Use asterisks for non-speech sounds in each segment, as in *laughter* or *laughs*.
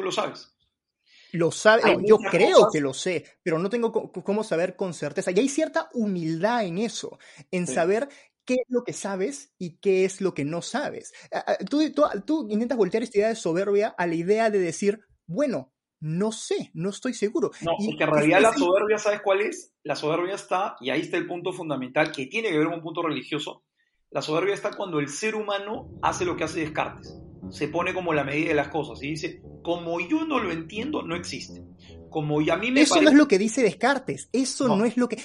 Tú lo sabes. Lo sabe, yo creo que lo sé, pero no tengo cómo saber con certeza. Y hay cierta humildad en eso, en saber qué es lo que sabes y qué es lo que no sabes. Tú, tú, intentas voltear esta idea de soberbia a la idea de decir, bueno, no sé, no estoy seguro. No, y porque en realidad la soberbia, ¿sabes cuál es? La soberbia está, y ahí está el punto fundamental, que tiene que ver con un punto religioso. La soberbia está cuando el ser humano hace lo que hace Descartes. Se pone como la medida de las cosas y dice, como yo no lo entiendo, no existe. Como y a mí me Eso no es lo que dice Descartes, eso no es lo que...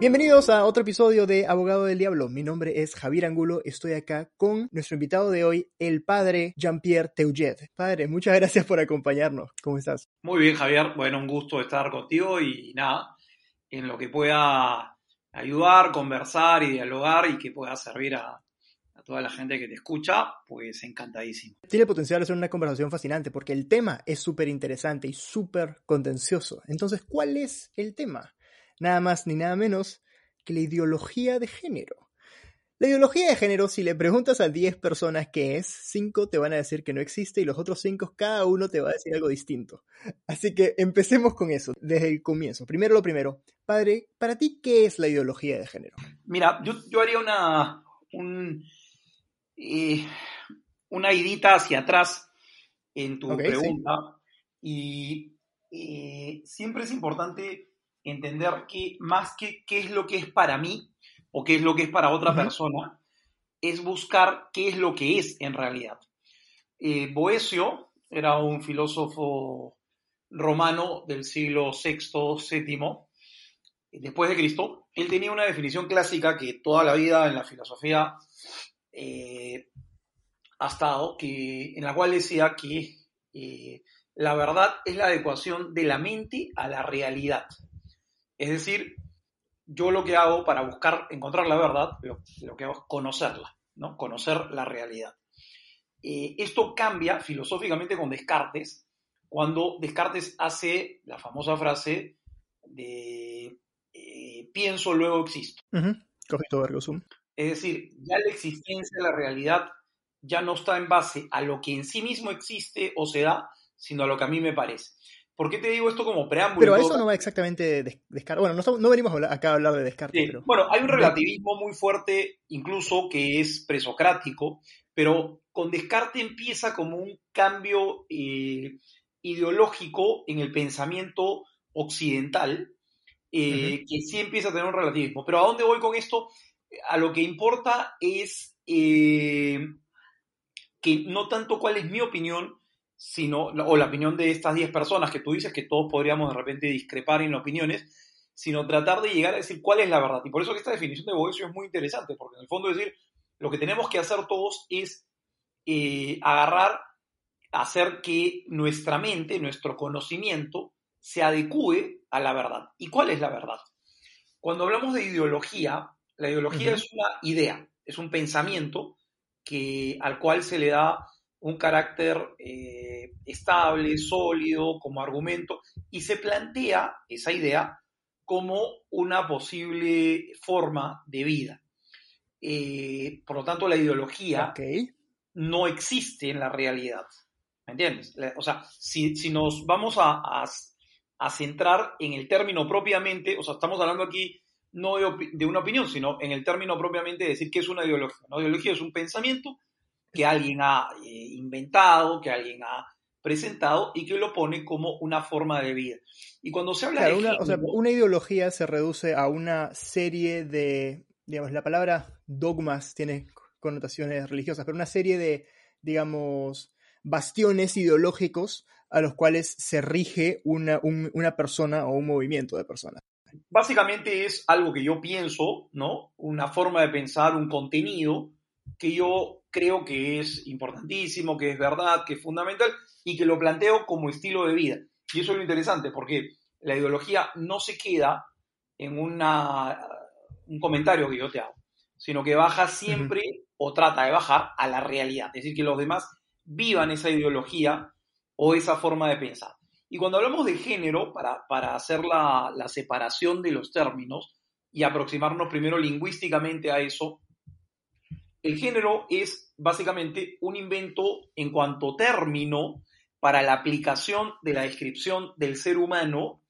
Bienvenidos a otro episodio de Abogado del Diablo. Mi nombre es Javier Angulo. Estoy acá con nuestro invitado de hoy, el padre Jean-Pierre Teuget. Padre, muchas gracias por acompañarnos. ¿Cómo estás? Muy bien, Javier. Bueno, un gusto estar contigo y nada, en lo que pueda ayudar, conversar y dialogar y que pueda servir a, toda la gente que te escucha, pues encantadísimo. Tiene potencial de ser una conversación fascinante porque el tema es súper interesante y súper contencioso. Entonces, ¿cuál es el tema? nada más ni nada menos que la ideología de género. La ideología de género, si le preguntas a 10 personas qué es, 5 te van a decir que no existe y los otros 5 cada uno te va a decir algo distinto. Así que empecemos con eso, desde el comienzo. Primero lo primero, padre, para ti, ¿qué es la ideología de género? Mira, yo, haría una, eh, una idita hacia atrás en tu pregunta y eh, siempre es importante entender que más que qué es lo que es para mí o qué es lo que es para otra persona, es buscar qué es lo que es en realidad. Eh, Boesio era un filósofo romano del siglo VI, VII, después de Cristo. Él tenía una definición clásica que toda la vida en la filosofía eh, ha estado, que, en la cual decía que eh, la verdad es la adecuación de la mente a la realidad. Es decir, yo lo que hago para buscar, encontrar la verdad, lo, que hago es conocerla, ¿no? Conocer la realidad. Eh, esto cambia filosóficamente con Descartes, cuando Descartes hace la famosa frase de eh, pienso, luego existo. Es decir, ya la existencia de la realidad ya no está en base a lo que en sí mismo existe o se da, sino a lo que a mí me parece. ¿Por qué te digo esto como preámbulo? Pero a eso no va exactamente Descartes. Bueno, no, venimos acá a hablar de Descartes. Bueno, hay un relativismo muy fuerte, incluso que es presocrático, pero con Descartes empieza como un cambio eh, ideológico en el pensamiento occidental, eh, que sí empieza a tener un relativismo. Pero ¿a dónde voy con esto? A lo que importa es eh, que no tanto cuál es mi opinión, sino, o la opinión de estas 10 personas que tú dices, que todos podríamos de repente discrepar en opiniones, sino tratar de llegar a decir cuál es la verdad. Y por eso que esta definición de Boesio es muy interesante, porque en el fondo decir, lo que tenemos que hacer todos es eh, agarrar, hacer que nuestra mente, nuestro conocimiento, se adecue a la verdad. ¿Y cuál es la verdad? Cuando hablamos de ideología, la ideología es una idea, es un pensamiento que, al cual se le da un carácter eh, estable, sólido, como argumento, y se plantea esa idea como una posible forma de vida. Eh, por lo tanto, la ideología no existe en la realidad. ¿Me entiendes? O sea, si, nos vamos a, centrar en el término propiamente, o sea, estamos hablando aquí no de, de, una opinión, sino en el término propiamente de decir qué es una ideología. Una ideología es un pensamiento que alguien ha eh, inventado, que alguien ha presentado y que lo pone como una forma de vida. Y cuando se habla de... Una, o sea, una ideología se reduce a una serie de, digamos, la palabra dogmas tiene connotaciones religiosas, pero una serie de, digamos, bastiones ideológicos a los cuales se rige una, una persona o un movimiento de personas. Básicamente es algo que yo pienso, ¿no? Una forma de pensar, un contenido que yo creo que es importantísimo, que es verdad, que es fundamental y que lo planteo como estilo de vida. Y eso es lo interesante, porque la ideología no se queda en una, un comentario que yo te hago, sino que baja siempre o trata de bajar a la realidad, es decir, que los demás vivan esa ideología o esa forma de pensar. Y cuando hablamos de género, para, para hacer la, la separación de los términos y aproximarnos primero lingüísticamente a eso, el género es básicamente un invento en cuanto término para la aplicación de la descripción del ser humano,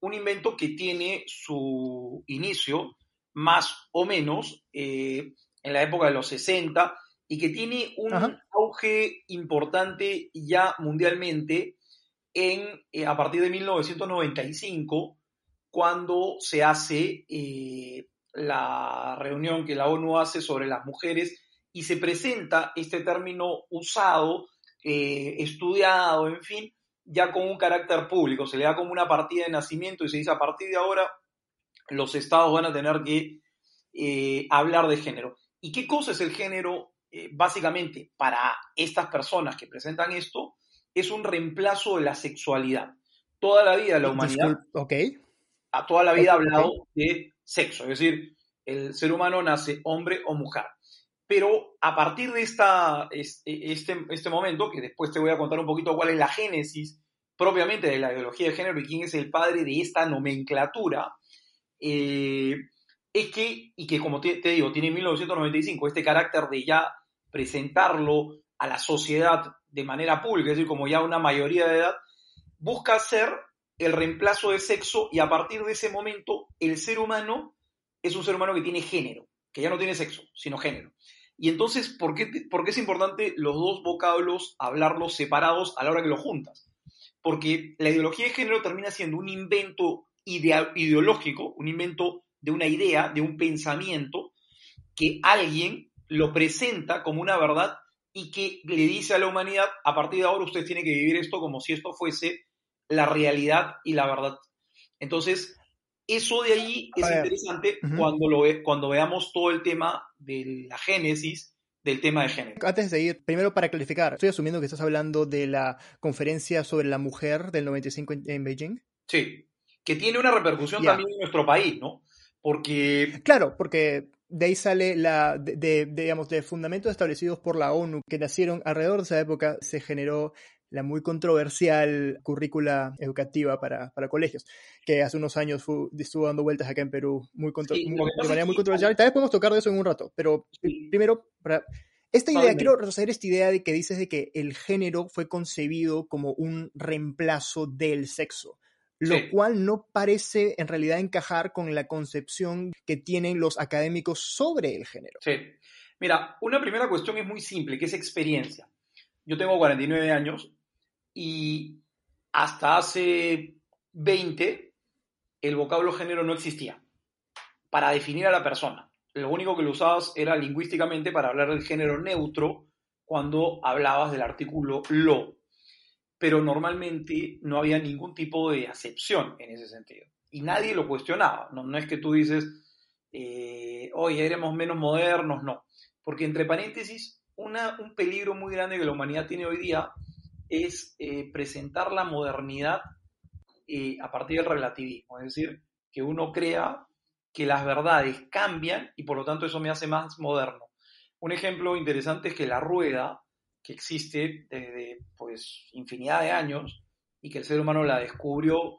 un invento que tiene su inicio más o menos eh, en la época de los 60 y que tiene un auge importante ya mundialmente en, eh, a partir de 1995, cuando se hace eh, la reunión que la ONU hace sobre las mujeres y se presenta este término usado, eh, estudiado, en fin, ya con un carácter público. Se le da como una partida de nacimiento y se dice a partir de ahora los estados van a tener que hablar de género. ¿Y qué cosa es el género? Eh, básicamente, para estas personas que presentan esto, es un reemplazo de la sexualidad. Toda la vida la humanidad, a toda la vida ha hablado de sexo, es decir, el ser humano nace hombre o mujer. Pero a partir de esta, este, este momento, que después te voy a contar un poquito cuál es la génesis propiamente de la ideología de género y quién es el padre de esta nomenclatura, eh, es que, y que como te, digo, tiene 1995 este carácter de ya presentarlo a la sociedad de manera pública, es decir, como ya una mayoría de edad, busca ser el reemplazo de sexo y a partir de ese momento el ser humano es un ser humano que tiene género, que ya no tiene sexo, sino género. Y entonces, ¿por qué, es importante los dos vocablos hablarlos separados a la hora que los juntas? Porque la ideología de género termina siendo un invento ideológico, un invento de una idea, de un pensamiento, que alguien lo presenta como una verdad y que le dice a la humanidad, a partir de ahora usted tiene que vivir esto como si esto fuese la realidad y la verdad. Entonces, eso de ahí es interesante cuando, lo cuando veamos todo el tema de la génesis del tema de género. Antes de ir, primero para clarificar, estoy asumiendo que estás hablando de la conferencia sobre la mujer del 95 en, Beijing. Sí, que tiene una repercusión también en nuestro país, ¿no? Porque... Claro, porque de ahí sale la, de, digamos, de fundamentos establecidos por la ONU que nacieron alrededor de esa época, se generó la muy controversial currícula educativa para, colegios, que hace unos años estuvo dando vueltas acá en Perú muy, de manera muy controversial. Tal vez podemos tocar de eso en un rato, pero primero, para, esta idea, quiero reconocer esta idea de que dices de que el género fue concebido como un reemplazo del sexo, lo cual no parece en realidad encajar con la concepción que tienen los académicos sobre el género. Sí. Mira, una primera cuestión es muy simple, que es experiencia. Yo tengo 49 años y hasta hace 20 el vocablo género no existía para definir a la persona. Lo único que lo usabas era lingüísticamente para hablar del género neutro cuando hablabas del artículo lo. Pero normalmente no había ningún tipo de acepción en ese sentido. Y nadie lo cuestionaba. No, es que tú dices, eh, oye, éramos menos modernos, no. Porque entre paréntesis, un peligro muy grande que la humanidad tiene hoy día es eh, presentar la modernidad eh, a partir del relativismo, es decir, que uno crea que las verdades cambian y por lo tanto eso me hace más moderno. Un ejemplo interesante es que la rueda, que existe desde pues infinidad de años y que el ser humano la descubrió,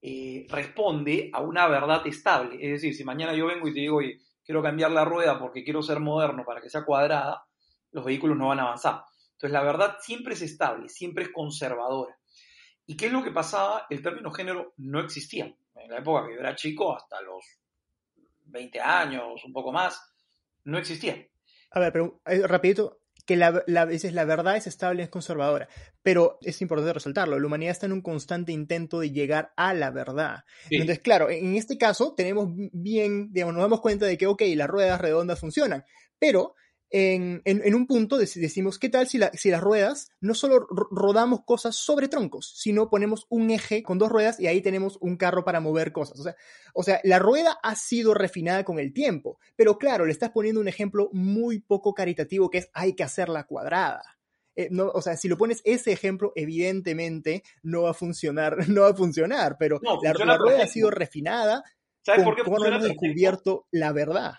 eh, responde a una verdad estable. Es decir, si mañana yo vengo y te digo, quiero cambiar la rueda porque quiero ser moderno para que sea cuadrada, los vehículos no van a avanzar. Entonces, la verdad siempre es estable, siempre es conservadora. ¿Y qué es lo que pasaba? El término género no existía. En la época que yo era chico, hasta los 20 años, un poco más, no existía. A ver, pero eh, rapidito, que la, la, la verdad es estable, es conservadora, pero es importante resaltarlo, la humanidad está en un constante intento de llegar a la verdad. Entonces, claro, en este caso tenemos bien, digamos, nos damos cuenta de que, ok, las ruedas redondas funcionan, pero en, un punto decimos, ¿qué tal si, si las ruedas no solo rodamos cosas sobre troncos, sino ponemos un eje con dos ruedas y ahí tenemos un carro para mover cosas? O sea, o sea, la rueda ha sido refinada con el tiempo, pero claro, le estás poniendo un ejemplo muy poco caritativo que es hay que hacerla cuadrada. Eh, no, o sea, si lo pones ese ejemplo, evidentemente no va a funcionar, *laughs* no va a funcionar, pero la, rueda ha sido refinada. ¿Sabes por qué funciona descubierto la verdad.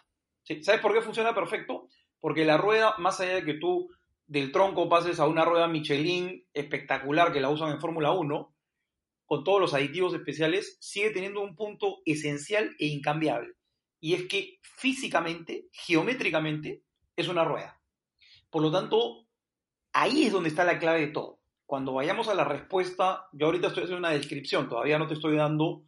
¿Sabes por qué funciona perfecto? Porque la rueda, más allá de que tú del tronco pases a una rueda Michelin espectacular que la usan en Fórmula 1, con todos los aditivos especiales, sigue teniendo un punto esencial e incambiable. Y es que físicamente, geométricamente, es una rueda. Por lo tanto, ahí es donde está la clave de todo. Cuando vayamos a la respuesta, yo ahorita estoy haciendo una descripción, todavía no te estoy dando,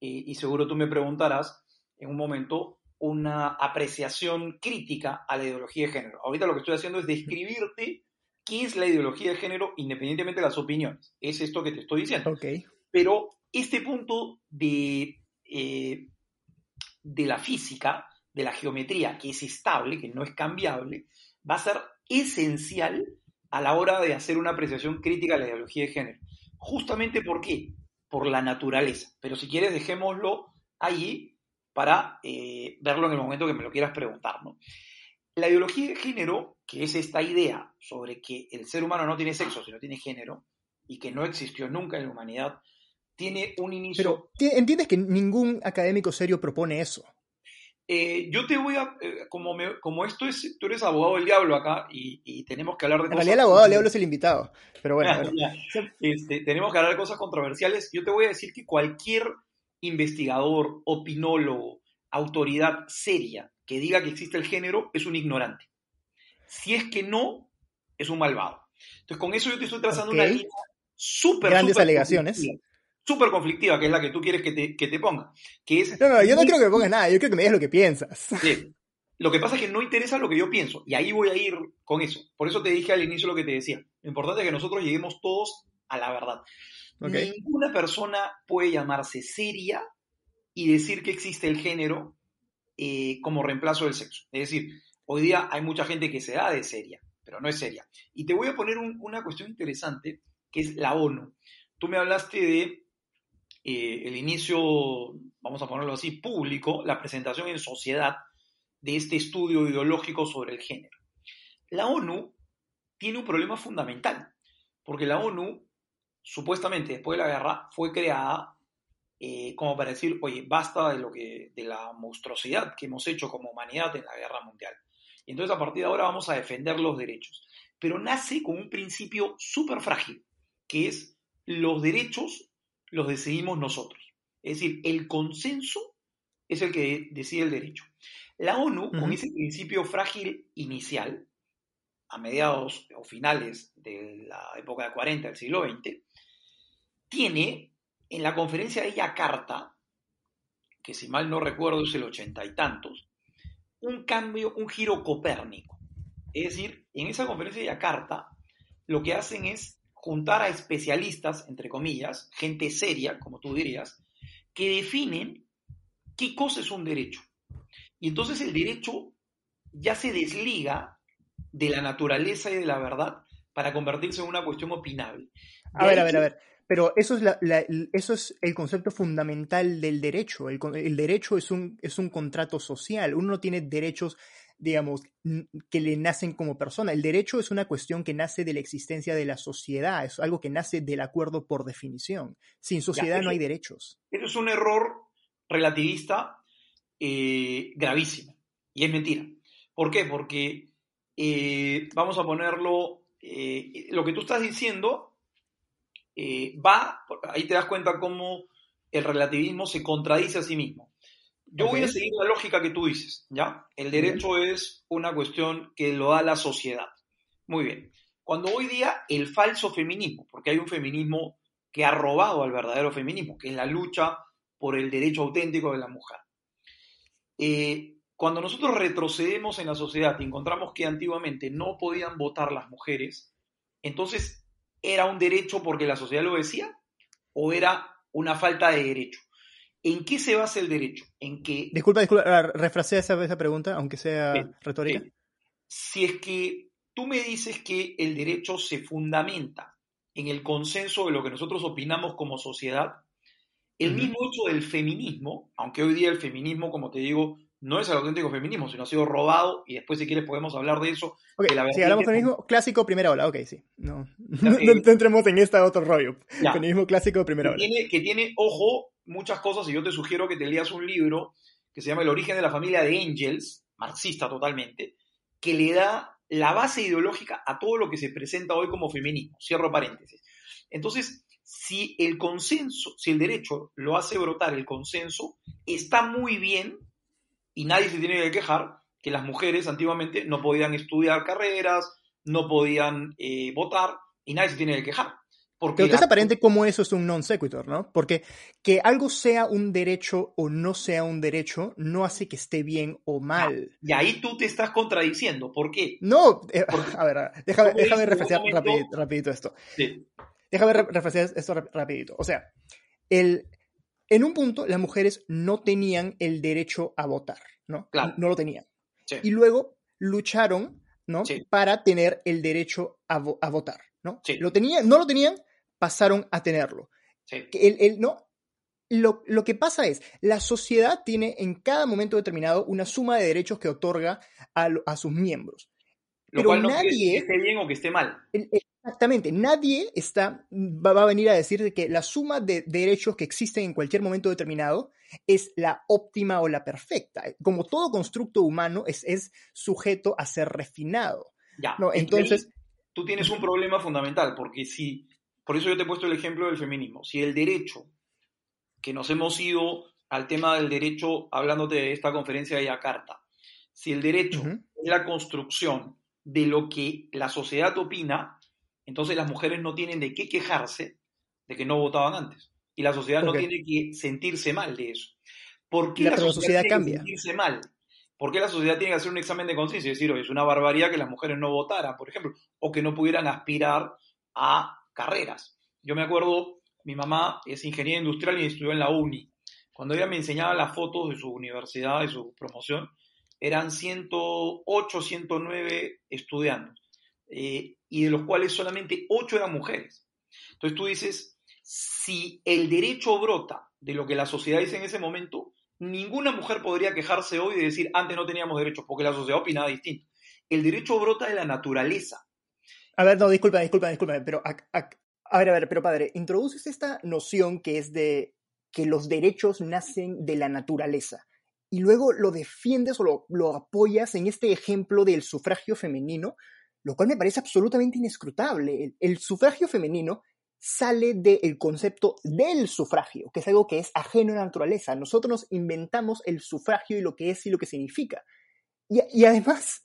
eh, y seguro tú me preguntarás en un momento, una apreciación crítica a la ideología de género. Ahorita lo que estoy haciendo es describirte *laughs* qué es la ideología de género independientemente de las opiniones. Es esto que te estoy diciendo. Okay. Pero este punto de, eh, de la física, de la geometría, que es estable, que no es cambiable, va a ser esencial a la hora de hacer una apreciación crítica de la ideología de género. Justamente por qué? Por la naturaleza. Pero si quieres, dejémoslo allí para eh, verlo en el momento que me lo quieras preguntar. ¿no? La ideología de género, que es esta idea sobre que el ser humano no tiene sexo, sino tiene género, y que no existió nunca en la humanidad, tiene un inicio... Pero entiendes que ningún académico serio propone eso. Eh, yo te voy a, eh, como, como esto es, tú eres abogado del diablo acá y, tenemos que hablar de en realidad el abogado del diablo es el invitado, pero *laughs* bueno. Este, tenemos que hablar de cosas controversiales. Yo te voy a decir que cualquier investigador, opinólogo, autoridad seria que diga que existe el género es un ignorante. Si es que no, es un malvado. Entonces, con eso yo te estoy trazando una línea súper... Grandes alegaciones súper conflictiva, que es la que tú quieres que te, que te ponga. Que es no, no, yo no quiero que me pongas nada, yo quiero que me digas lo que piensas. Sí. Lo que pasa es que no interesa lo que yo pienso, y ahí voy a ir con eso. Por eso te dije al inicio lo que te decía. Lo importante es que nosotros lleguemos todos a la verdad. Ninguna persona puede llamarse seria y decir que existe el género eh, como reemplazo del sexo. Es decir, hoy día hay mucha gente que se da de seria, pero no es seria. Y te voy a poner una cuestión interesante, que es la ONU. Tú me hablaste de eh, el inicio, vamos a ponerlo así, público, la presentación en sociedad de este estudio ideológico sobre el género. La ONU tiene un problema fundamental, porque la ONU, supuestamente después de la guerra, fue creada eh, como para decir, oye, basta de, lo que, de la monstruosidad que hemos hecho como humanidad en la guerra mundial. Y entonces a partir de ahora vamos a defender los derechos. Pero nace con un principio súper frágil, que es los derechos los decidimos nosotros. Es decir, el consenso es el que decide el derecho. La ONU, con ese principio frágil inicial, a mediados o finales de la época de 40 del siglo XX, tiene en la conferencia de Yakarta, que si mal no recuerdo es el ochenta y tantos, un cambio, un giro copérnico. Es decir, en esa conferencia de Yakarta, lo que hacen es juntar a especialistas, entre comillas, gente seria, como tú dirías, que definen qué cosa es un derecho. Y entonces el derecho ya se desliga de la naturaleza y de la verdad para convertirse en una cuestión opinable. a ver, a ver, a ver. Pero eso es, eso es el concepto fundamental del derecho. El, el, derecho es un, es un contrato social. Uno no tiene derechos digamos, que le nacen como persona. El derecho es una cuestión que nace de la existencia de la sociedad, es algo que nace del acuerdo por definición. Sin sociedad no hay derechos. Eso es un error relativista eh, gravísimo y es mentira. ¿Por qué? Porque eh, vamos a ponerlo, eh, lo que tú estás diciendo va, ahí te das cuenta cómo el relativismo se contradice a sí mismo. Yo voy a seguir la lógica que tú dices, ¿ya? El derecho es una cuestión que lo da la sociedad. Muy bien. Cuando hoy día el falso feminismo, porque hay un feminismo que ha robado al verdadero feminismo, que es la lucha por el derecho auténtico de la mujer. Eh, cuando nosotros retrocedemos en la sociedad y encontramos que antiguamente no podían votar las mujeres, entonces, ¿era un derecho porque la sociedad lo decía? ¿O era una falta de derecho? ¿En qué se basa el derecho? En que... Disculpa, disculpa, refrasea esa, esa pregunta, aunque sea retórica. Si es que tú me dices que el derecho se fundamenta en el consenso de lo que nosotros opinamos como sociedad, el mismo hecho del feminismo, aunque hoy día el feminismo, como te digo, no es el auténtico feminismo, sino ha sido robado, y después si quieres podemos hablar de eso. si hablamos de feminismo clásico, primera ola, ok, sí. No, no, entremos en esta otro rollo. Feminismo clásico, primera ola. que tiene, ojo, muchas cosas y yo te sugiero que te leas un libro que se llama El origen de la familia de Angels, marxista totalmente, que le da la base ideológica a todo lo que se presenta hoy como feminismo. Cierro paréntesis. Entonces, si el consenso, si el derecho lo hace brotar el consenso, está muy bien y nadie se tiene que quejar que las mujeres antiguamente no podían estudiar carreras, no podían eh, votar y nadie se tiene que quejar. Porque Pero es aparente cómo eso es un non sequitur, ¿no? Porque que algo sea un derecho o no sea un derecho no hace que esté bien o mal. y ahí tú te estás contradiciendo. ¿Por qué? No, eh, *laughs* a ver, déjame, déjame refrescar rapidito, esto. Sí. Déjame refrescar esto rapidito. O sea, el, en un punto las mujeres no tenían el derecho a votar, ¿no? Claro. No lo tenían. Y luego lucharon, ¿no? Para tener el derecho a, a votar, ¿no? Lo tenían, no lo tenían, pasaron a tenerlo. El, el, no, lo, lo, que pasa es, la sociedad tiene en cada momento determinado una suma de derechos que otorga a, a sus miembros. Lo cual no nadie, que esté bien o que esté mal. Exactamente, nadie está, va, a venir a decir que la suma de derechos que existen en cualquier momento determinado es la óptima o la perfecta. Como todo constructo humano es, es sujeto a ser refinado. Ya. ¿no? Entonces, tú tienes un problema fundamental, porque si, por eso yo te he puesto el ejemplo del feminismo, si el derecho, que nos hemos ido al tema del derecho, hablándote de esta conferencia de Yakarta, si el derecho es la construcción de lo que la sociedad opina, entonces las mujeres no tienen de qué quejarse de que no votaban antes. Y la sociedad no tiene que sentirse mal de eso. ¿Por qué la, sociedad, tiene que sentirse mal? ¿Por qué la sociedad tiene que hacer un examen de conciencia y decir, oye, es una barbaridad que las mujeres no votaran, por ejemplo, o que no pudieran aspirar a carreras? Yo me acuerdo, mi mamá es ingeniera industrial y estudió en la uni. Cuando ella me enseñaba las fotos de su universidad, de su promoción, eran 108, 109 estudiantes, eh, y de los cuales solamente 8 eran mujeres. Entonces tú dices, si el derecho brota de lo que la sociedad dice en ese momento, ninguna mujer podría quejarse hoy de decir, antes no teníamos derechos, porque la sociedad opinaba distinto. El derecho brota de la naturaleza. A ver, no, disculpa, disculpa, disculpa, pero a, a ver, a ver, pero padre, introduces esta noción que es de que los derechos nacen de la naturaleza y luego lo defiendes o lo, apoyas en este ejemplo del sufragio femenino, lo cual me parece absolutamente inescrutable. El, sufragio femenino sale del concepto del sufragio, que es algo que es ajeno a la naturaleza. Nosotros nos inventamos el sufragio y lo que es y lo que significa. y además,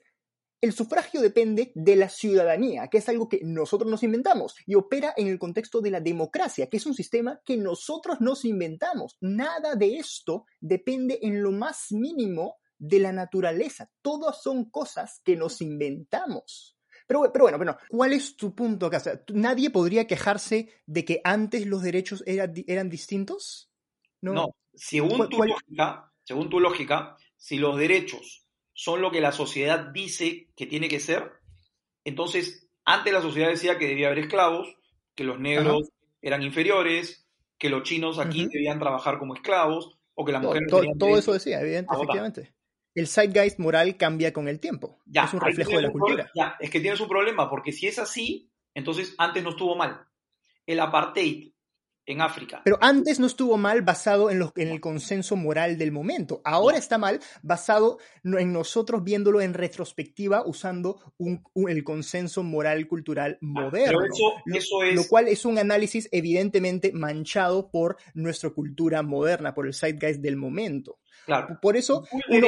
el sufragio depende de la ciudadanía, que es algo que nosotros nos inventamos y opera en el contexto de la democracia, que es un sistema que nosotros nos inventamos. Nada de esto depende en lo más mínimo de la naturaleza. Todas son cosas que nos inventamos. Pero, pero bueno, bueno, ¿cuál es tu punto acá? ¿Nadie podría quejarse de que antes los derechos eran distintos? No, según, tu Lógica, según tu lógica, si los derechos son lo que la sociedad dice que tiene que ser. Entonces, antes la sociedad decía que debía haber esclavos, que los negros eran inferiores, que los chinos aquí debían trabajar como esclavos, o que las mujeres... Todo, todo, eso decía, efectivamente. El zeitgeist moral cambia con el tiempo. Ya, es un reflejo de la cultura. Ya, es que tienes un problema, porque si es así, entonces antes no estuvo mal. El apartheid en África. Pero antes no estuvo mal basado en, en el consenso moral del momento. Ahora está mal basado en nosotros viéndolo en retrospectiva usando el consenso moral cultural moderno. eso, es... lo cual es un análisis evidentemente manchado por nuestra cultura moderna, por el zeitgeist del momento. Claro. Por eso,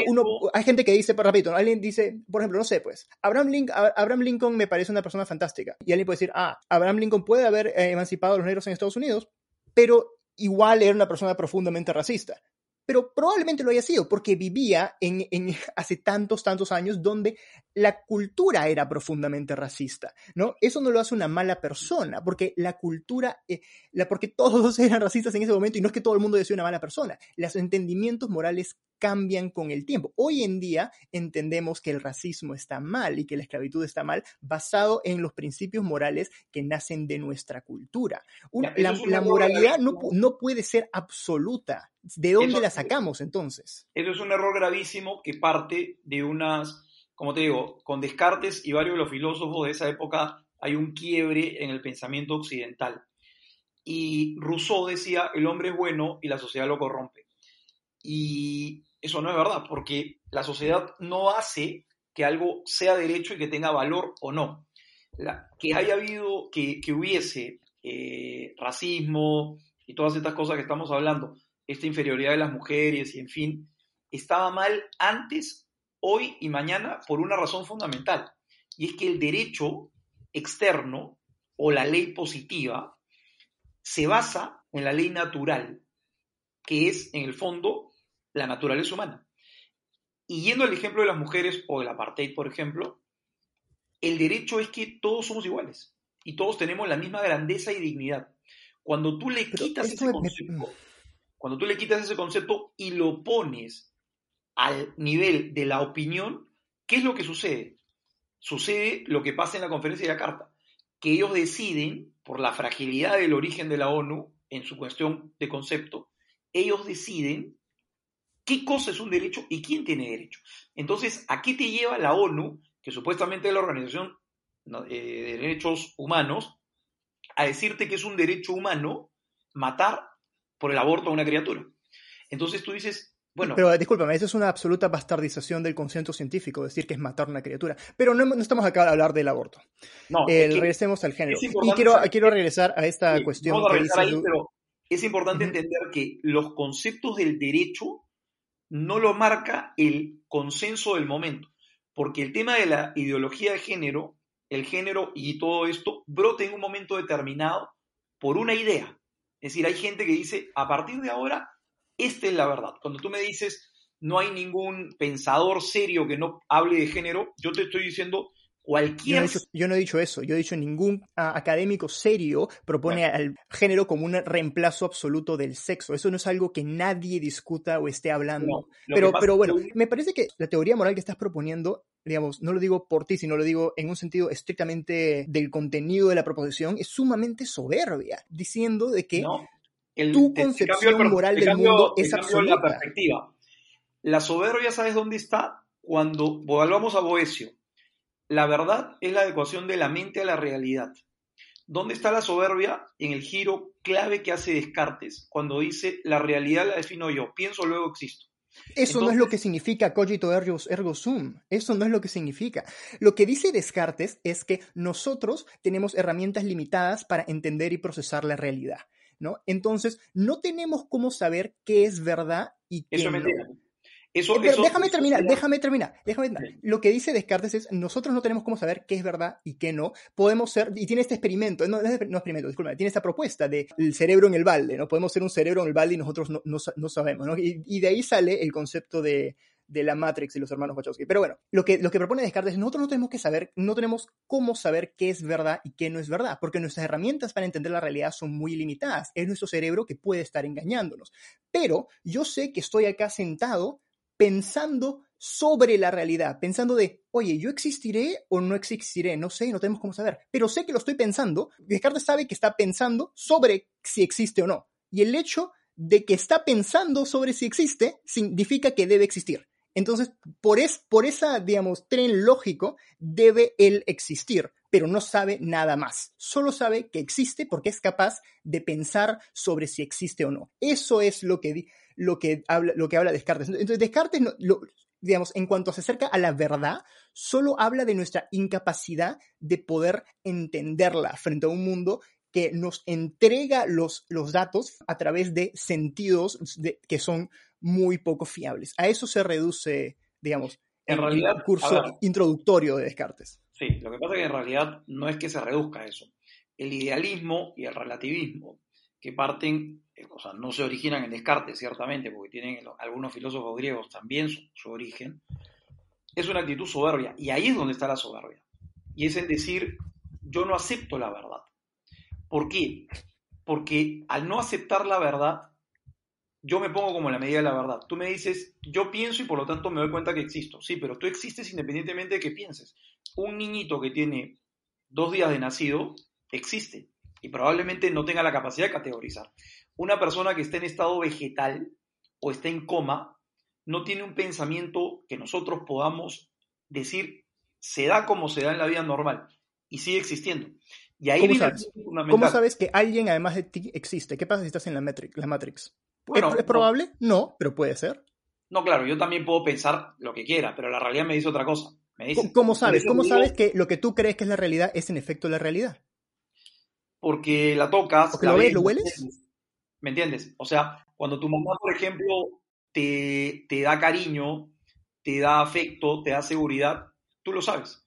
uno, hay gente que dice, repito, alguien dice, por ejemplo, no sé, pues, Abraham Lincoln, Abraham Lincoln me parece una persona fantástica. Y alguien puede decir, ah, Abraham Lincoln puede haber eh, emancipado a los negros en Estados Unidos, pero igual era una persona profundamente racista. Pero probablemente lo haya sido porque vivía en, *laughs* hace tantos, tantos años donde la cultura era profundamente racista, ¿no? Eso no lo hace una mala persona, porque la cultura, eh, la, porque todos *laughs* eran racistas en ese momento y no es que todo el mundo decía una mala persona. Los entendimientos morales cambian con el tiempo. Hoy en día entendemos que el racismo está mal y que la esclavitud está mal basado en los principios morales que nacen de nuestra cultura. la, moralidad no, no, puede ser absoluta. ¿De dónde la sacamos entonces? Eso es un error gravísimo que parte de unas como te digo, con Descartes y varios de los filósofos de esa época hay un quiebre en el pensamiento occidental. Y Rousseau decía, el hombre es bueno y la sociedad lo corrompe. Y eso no es verdad, porque la sociedad no hace que algo sea derecho y que tenga valor o no. que haya habido, que, hubiese eh, racismo y todas estas cosas que estamos hablando, esta inferioridad de las mujeres y en fin, estaba mal antes hoy y mañana por una razón fundamental, y es que el derecho externo o la ley positiva se basa en la ley natural, que es en el fondo la naturaleza humana. Y yendo al ejemplo de las mujeres o del apartheid, por ejemplo, el derecho es que todos somos iguales y todos tenemos la misma grandeza y dignidad. Cuando tú le quitas ese concepto, cuando tú le quitas ese concepto y lo pones al nivel de la opinión, ¿qué es lo que sucede? Sucede lo que pasa en la conferencia de la Carta, que ellos deciden, por la fragilidad del origen de la ONU en su cuestión de concepto, ellos deciden qué cosa es un derecho y quién tiene derecho. Entonces, ¿a qué te lleva la ONU, que supuestamente es la Organización eh, de Derechos Humanos, a decirte que es un derecho humano matar por el aborto a una criatura? Entonces tú dices, bueno. Pero discúlpame, eso es una absoluta bastardización del concepto científico, decir que es matar a una criatura. Pero no, estamos acá a hablar del aborto. No. regresemos al género. Y quiero, quiero regresar a esta cuestión. pero es importante entender que los conceptos del derecho no lo marca el consenso del momento, porque el tema de la ideología de género, el género y todo esto, brota en un momento determinado por una idea. Es decir, hay gente que dice, a partir de ahora, esta es la verdad. Cuando tú me dices, no hay ningún pensador serio que no hable de género, yo te estoy diciendo, Cualquier... Yo, no he dicho eso, yo he dicho ningún académico serio propone al género como un reemplazo absoluto del sexo. Eso no es algo que nadie discuta o esté hablando. pero, pero bueno, me parece que la teoría moral que estás proponiendo, digamos, no lo digo por ti, sino lo digo en un sentido estrictamente del contenido de la proposición, es sumamente soberbia, diciendo de que tu concepción moral del mundo es absoluta. La perspectiva. La soberbia, ¿sabes dónde está? Cuando volvamos a Boesio la verdad es la adecuación de la mente a la realidad. ¿Dónde está la soberbia? En el giro clave que hace Descartes, cuando dice la realidad la defino yo, pienso luego existo. Eso no es lo que significa cogito ergo, ergo sum. Eso no es lo que significa. Lo que dice Descartes es que nosotros tenemos herramientas limitadas para entender y procesar la realidad. ¿no? Entonces, no tenemos cómo saber qué es verdad y qué eso no. Eso, déjame terminar, déjame terminar, déjame Lo que dice Descartes es, nosotros no tenemos cómo saber qué es verdad y qué no. Podemos ser, y tiene este experimento, no, no experimento, disculpa, tiene esta propuesta del cerebro en el balde, ¿no? Podemos ser un cerebro en el balde y nosotros no, no, sabemos, ¿no? Y, de ahí sale el concepto de, de la Matrix y los hermanos Wachowski. Pero bueno, lo que, lo que propone Descartes es nosotros no tenemos que saber, no tenemos cómo saber qué es verdad y qué no es verdad, porque nuestras herramientas para entender la realidad son muy limitadas. Es nuestro cerebro que puede estar engañándonos. Pero yo sé que estoy acá sentado pensando sobre la realidad, pensando de, oye, ¿yo existiré o no existiré? No sé, no tenemos cómo saber, pero sé que lo estoy pensando. Descartes sabe que está pensando sobre si existe o no. Y el hecho de que está pensando sobre si existe significa que debe existir. Entonces, por, es, por esa, digamos, tren lógico, debe él existir, pero no sabe nada más. Solo sabe que existe porque es capaz de pensar sobre si existe o no. Eso es lo que, lo que habla, lo que habla Descartes. Entonces, Descartes, digamos, en cuanto se acerca a la verdad, solo habla de nuestra incapacidad de poder entenderla frente a un mundo que nos entrega los, los datos a través de sentidos que son muy poco fiables. A eso se reduce, digamos, en realidad, el curso introductorio de Descartes. Sí, lo que pasa es que en realidad no es que se reduzca eso. El idealismo y el relativismo que parten, eh, o sea, no se originan en Descartes, ciertamente, porque tienen algunos filósofos griegos también su, origen, es una actitud soberbia. Y ahí es donde está la soberbia. Y es en decir, yo no acepto la verdad. ¿Por qué? Porque al no aceptar la verdad, yo me pongo como la medida de la verdad. Tú me dices, yo pienso y por lo tanto me doy cuenta que existo. Sí, pero tú existes independientemente de que pienses. Un niñito que tiene dos días de nacido existe y probablemente no tenga la capacidad de categorizar. Una persona que está en estado vegetal o está en coma no tiene un pensamiento que nosotros podamos decir se da como se da en la vida normal y sigue existiendo. Y ahí ¿Cómo, sabes? ¿Cómo sabes que alguien además de ti existe? ¿Qué pasa si estás en la Matrix? La Matrix? ¿Es, probable? No, pero puede ser. No, claro, yo también puedo pensar lo que quiera, pero la realidad me dice otra cosa. ¿Cómo sabes? ¿Cómo sabes que lo que tú crees que es la realidad es en efecto la realidad? porque la tocas. ¿Porque lo ves, lo hueles? ¿Me entiendes? O sea, cuando tu mamá, por ejemplo, te, da cariño, te da afecto, te da seguridad, tú lo sabes.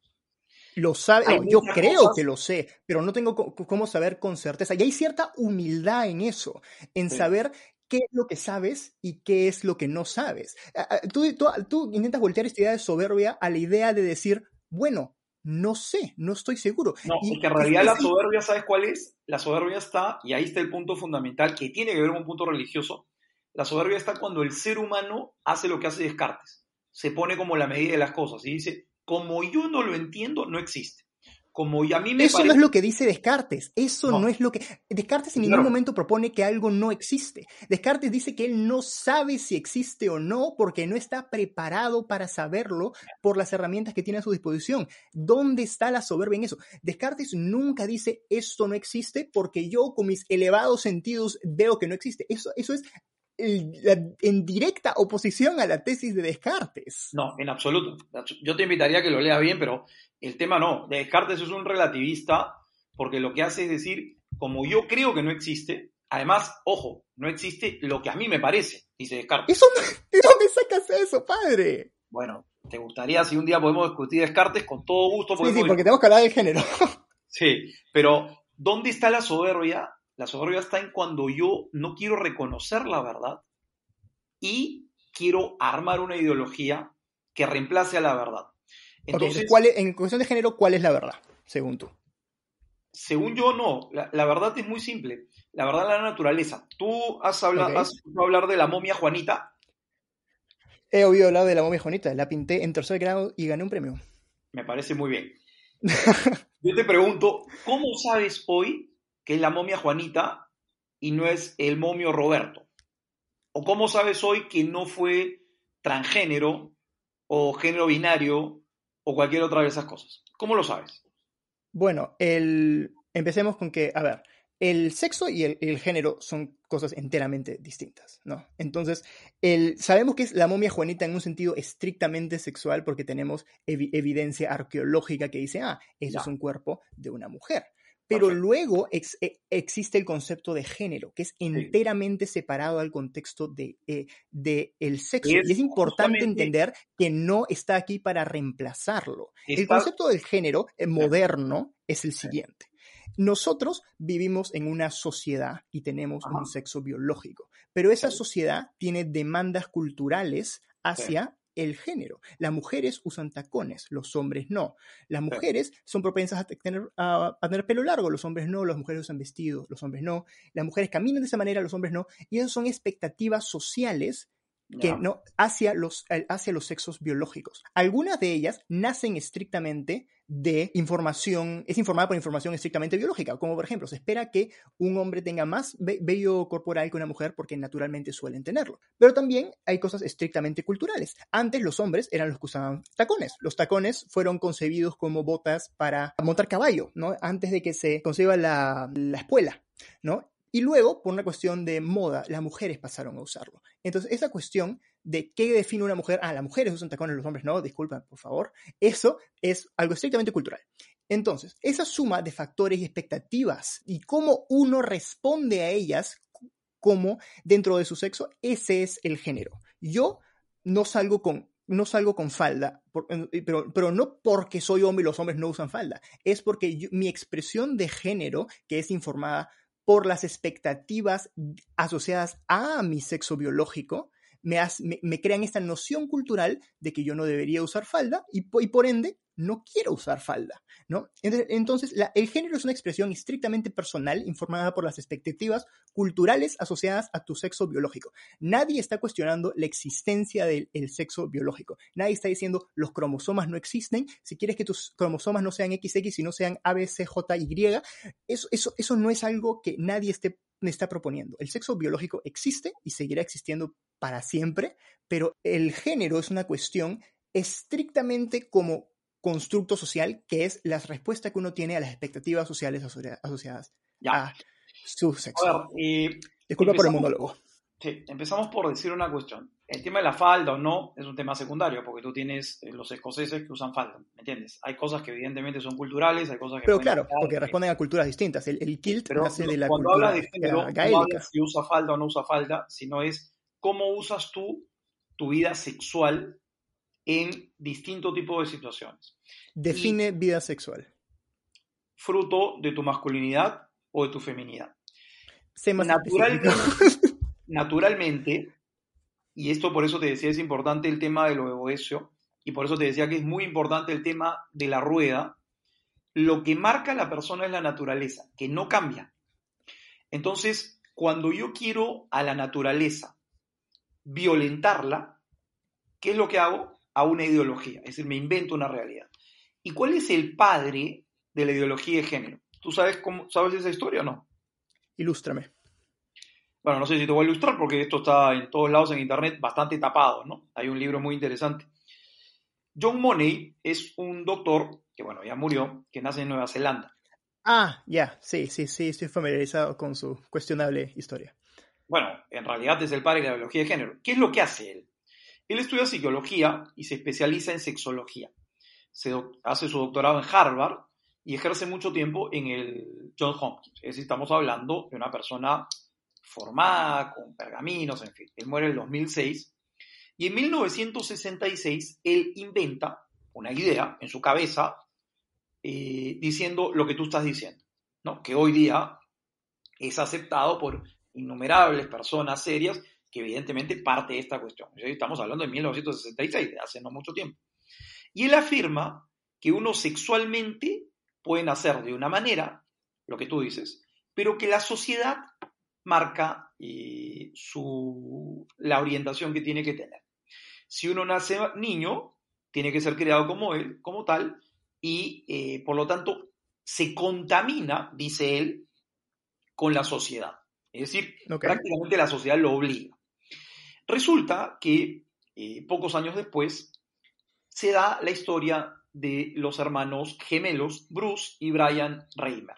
Lo sabe, yo creo que lo sé, pero no tengo cómo saber con certeza. Y hay cierta humildad en eso, en saber qué es lo que sabes y qué es lo que no sabes. Tú, tú, intentas voltear esta idea de soberbia a la idea de decir, bueno, no sé, no estoy seguro. No, y, que en realidad la soberbia, ¿sabes cuál es? La soberbia está, y ahí está el punto fundamental, que tiene que ver con un punto religioso. La soberbia está cuando el ser humano hace lo que hace Descartes. Se pone como la medida de las cosas y dice, como yo no lo entiendo, no existe. Como a mí me Eso no es lo que dice Descartes. Eso no, es lo que. Descartes en ningún momento propone que algo no existe. Descartes dice que él no sabe si existe o no porque no está preparado para saberlo por las herramientas que tiene a su disposición. ¿Dónde está la soberbia en eso? Descartes nunca dice esto no existe porque yo con mis elevados sentidos veo que no existe. Eso, eso es en directa oposición a la tesis de Descartes. No, en absoluto. Yo te invitaría a que lo lea bien, pero el tema no. Descartes es un relativista porque lo que hace es decir, como yo creo que no existe, además, ojo, no existe lo que a mí me parece, dice Descartes. ¿De dónde sacas eso, padre? Bueno, ¿te gustaría si un día podemos discutir Descartes? Con todo gusto. Sí, sí, porque tenemos que hablar del género. *laughs* sí, pero ¿dónde está la soberbia? La soberbia está en cuando yo no quiero reconocer la verdad y quiero armar una ideología que reemplace a la verdad. Entonces, ¿cuál en cuestión de género, ¿cuál es la verdad, según tú? Según yo, no. La, verdad es muy simple. La verdad es la naturaleza. ¿Tú has hablado, has hablar de la momia Juanita? He oído hablar de la momia Juanita. La pinté en tercer grado y gané un premio. Me parece muy bien. *laughs* yo te pregunto, ¿cómo sabes hoy que es la momia Juanita y no es el momio Roberto? ¿O cómo sabes hoy que no fue transgénero o género binario o cualquier otra de esas cosas? ¿Cómo lo sabes? Bueno, el... empecemos con que, a ver, el sexo y el, género son cosas enteramente distintas, ¿no? Entonces, el, sabemos que es la momia Juanita en un sentido estrictamente sexual porque tenemos evidencia arqueológica que dice, ah, eso es un cuerpo de una mujer. Pero luego e, existe el concepto de género, que es enteramente separado al contexto de, eh, el sexo. Y es, importante entender que no está aquí para reemplazarlo. El concepto del género eh, moderno es el siguiente. Nosotros vivimos en una sociedad y tenemos un sexo biológico, pero esa sociedad tiene demandas culturales hacia el género. Las mujeres usan tacones, los hombres no. Las mujeres son propensas a tener, a, tener, pelo largo, los hombres no. Las mujeres usan vestidos, los hombres no. Las mujeres caminan de esa manera, los hombres no. Y esas son expectativas sociales que, no, hacia, los, hacia los sexos biológicos. Algunas de ellas nacen estrictamente de información, es informada por información estrictamente biológica, como por ejemplo, se espera que un hombre tenga más vello corporal que una mujer porque naturalmente suelen tenerlo. Pero también hay cosas estrictamente culturales. Antes los hombres eran los que usaban tacones. Los tacones fueron concebidos como botas para montar caballo, ¿no? Antes de que se conceba la, la espuela, ¿no? Y luego, por una cuestión de moda, las mujeres pasaron a usarlo. Entonces, esa cuestión de qué define una mujer, ah, las mujeres usan tacones, los hombres no, disculpen, por favor, eso es algo estrictamente cultural. Entonces, esa suma de factores y expectativas y cómo uno responde a ellas como dentro de su sexo, ese es el género. Yo no salgo con no salgo con falda, pero, pero, no porque soy hombre y los hombres no usan falda, es porque mi expresión de género, que es informada por las expectativas asociadas a mi sexo biológico, me, crean esta noción cultural de que yo no debería usar falda y, por ende no quiero usar falda, ¿no? Entonces, el género es una expresión estrictamente personal informada por las expectativas culturales asociadas a tu sexo biológico. Nadie está cuestionando la existencia del sexo biológico. Nadie está diciendo los cromosomas no existen. Si quieres que tus cromosomas no sean XX y no sean ABCJY, eso, eso, eso no es algo que nadie esté está proponiendo. El sexo biológico existe y seguirá existiendo para siempre, pero el género es una cuestión estrictamente como constructo social, que es la respuesta que uno tiene a las expectativas sociales asociadas a su sexo. Disculpa por el monólogo. Sí, empezamos por decir una cuestión. El tema de la falda o no es un tema secundario, porque tú tienes eh, los escoceses que usan falda, ¿me entiendes? Hay cosas que evidentemente son culturales, hay cosas que... Pero claro, porque responden a culturas distintas. El, el kilt pero, nace de la cuando hablas de género, no hablas si usa falda o no usa falda, sino es cómo usas tú tu vida sexual en distintos tipos de situaciones. Define vida sexual. Fruto de tu masculinidad o de tu feminidad. Más Naturalmente. *laughs* naturalmente, y esto por eso te decía es importante el tema de lo Boesio, y por eso te decía que es muy importante el tema de la rueda, lo que marca a la persona es la naturaleza, que no cambia. Entonces, cuando yo quiero a la naturaleza violentarla, ¿qué es lo que hago? A una ideología, es decir, me invento una realidad. ¿Y cuál es el padre de la ideología de género? ¿Tú sabes, cómo, sabes esa historia o no? Ilústrame. Bueno, no sé si te voy a ilustrar porque esto está en todos lados en internet bastante tapado, ¿no? Hay un libro muy interesante. John Money es un doctor que, bueno, ya murió, que nace en Nueva Zelanda. Ah, ya, sí, sí, sí, estoy familiarizado con su cuestionable historia. Bueno, en realidad es el padre de la biología de género. ¿Qué es lo que hace él? Él estudia psicología y se especializa en sexología. Se hace su doctorado en Harvard y ejerce mucho tiempo en el John Hopkins. Es decir, estamos hablando de una persona formada, con pergaminos, en fin. Él muere en el 2006 y en 1966 él inventa una idea en su cabeza eh, diciendo lo que tú estás diciendo, ¿no? Que hoy día es aceptado por innumerables personas serias que evidentemente parte de esta cuestión. Estamos hablando de 1966, de hace no mucho tiempo. Y él afirma que uno sexualmente puede nacer de una manera, lo que tú dices, pero que la sociedad marca eh, su, la orientación que tiene que tener. Si uno nace niño, tiene que ser criado como él, como tal, y eh, por lo tanto se contamina, dice él, con la sociedad. Es decir, prácticamente la sociedad lo obliga. Resulta que eh, pocos años después se da la historia de los hermanos gemelos Bruce y Brian Reimer,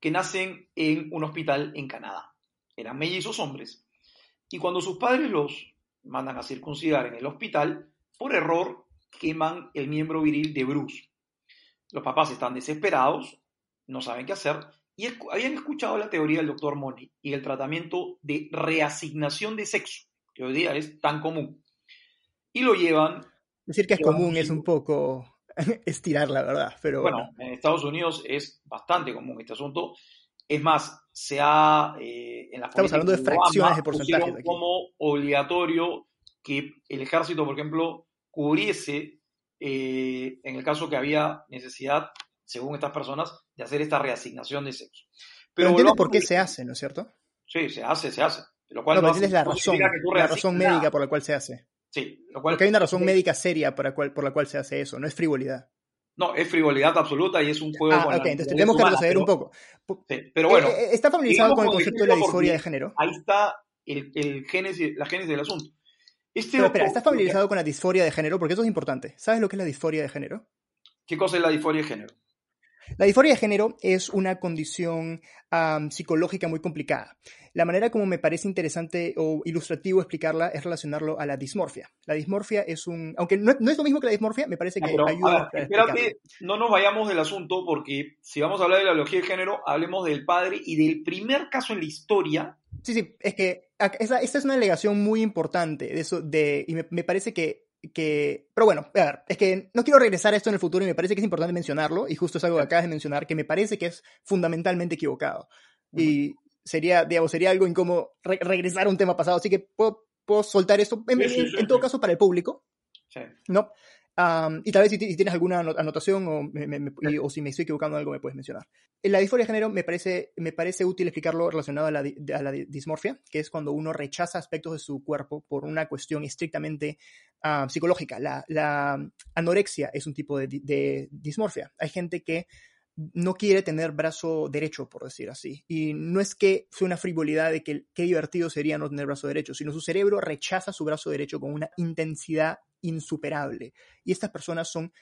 que nacen en un hospital en Canadá. Eran mellizos hombres. Y cuando sus padres los mandan a circuncidar en el hospital, por error queman el miembro viril de Bruce. Los papás están desesperados, no saben qué hacer, y habían escuchado la teoría del doctor Money y el tratamiento de reasignación de sexo, que hoy día es tan común. Y lo llevan, Decir que es común es un poco *laughs* estirar la verdad, pero bueno. bueno, en Estados Unidos es bastante común este asunto. Es más, se ha, eh, en las Estamos hablando de fracciones de porcentajes aquí. como obligatorio que el ejército, por ejemplo, cubriese, eh, en el caso que había necesidad, según estas personas, de hacer esta reasignación de sexo. Pero volvamos por qué se hace, ¿no es cierto? Sí, se hace, se hace. Lo cual No, pero hace- entiendes la no razón, la razón médica por la cual se hace. Sí, lo cual Porque hay una razón médica seria por la cual, por la cual se hace eso, no es frivolidad. No, es frivolidad absoluta y es un juego Ah, con la ok, entonces tenemos que retroceder un poco. Sí, pero bueno, Eh, eh, ¿Está familiarizado con el concepto de la disforia de género? ahí está el, el génesis, la génesis del asunto. Este Pero espera, ¿estás familiarizado con la disforia de género? Porque eso es importante. ¿Sabes lo que es la disforia de género? ¿Qué cosa es la disforia de género? La disforia de género es una condición am, psicológica muy complicada. La manera como me parece interesante o ilustrativo explicarla es relacionarlo a la dismorfia. La dismorfia es un... Aunque no, no es lo mismo que la dismorfia, me parece que ayuda ver, a espérate, no nos vayamos del asunto porque si vamos a hablar de la biología de género, hablemos del padre y del primer caso en la historia. Sí, sí, es que esta es una alegación muy importante de eso, de, y me, me parece que, que... Pero bueno, a ver, es que no quiero regresar a esto en el futuro y me parece que es importante mencionarlo, y justo es algo que acabas de mencionar, que me parece que es fundamentalmente equivocado. Y sería, digamos, sería algo incómodo re- regresar a un tema pasado, así que puedo, puedo soltar esto, en, Sí, sí, en- sí, en todo caso, para el público, Sí. ¿no? Y tal vez si, ti- si tienes alguna ano- anotación o, me- me- me- y- o si me estoy equivocando en algo me puedes mencionar. En la disforia de género me parece, me parece útil explicarlo relacionado a la, a dismorfia, que es cuando uno rechaza aspectos de su cuerpo por una cuestión estrictamente psicológica. La, la anorexia es un tipo de dismorfia. Hay gente que no quiere tener brazo derecho, por decir así. Y no es que sea una frivolidad de que qué divertido sería no tener brazo derecho, sino su cerebro rechaza su brazo derecho con una intensidad insuperable. Y estas personas son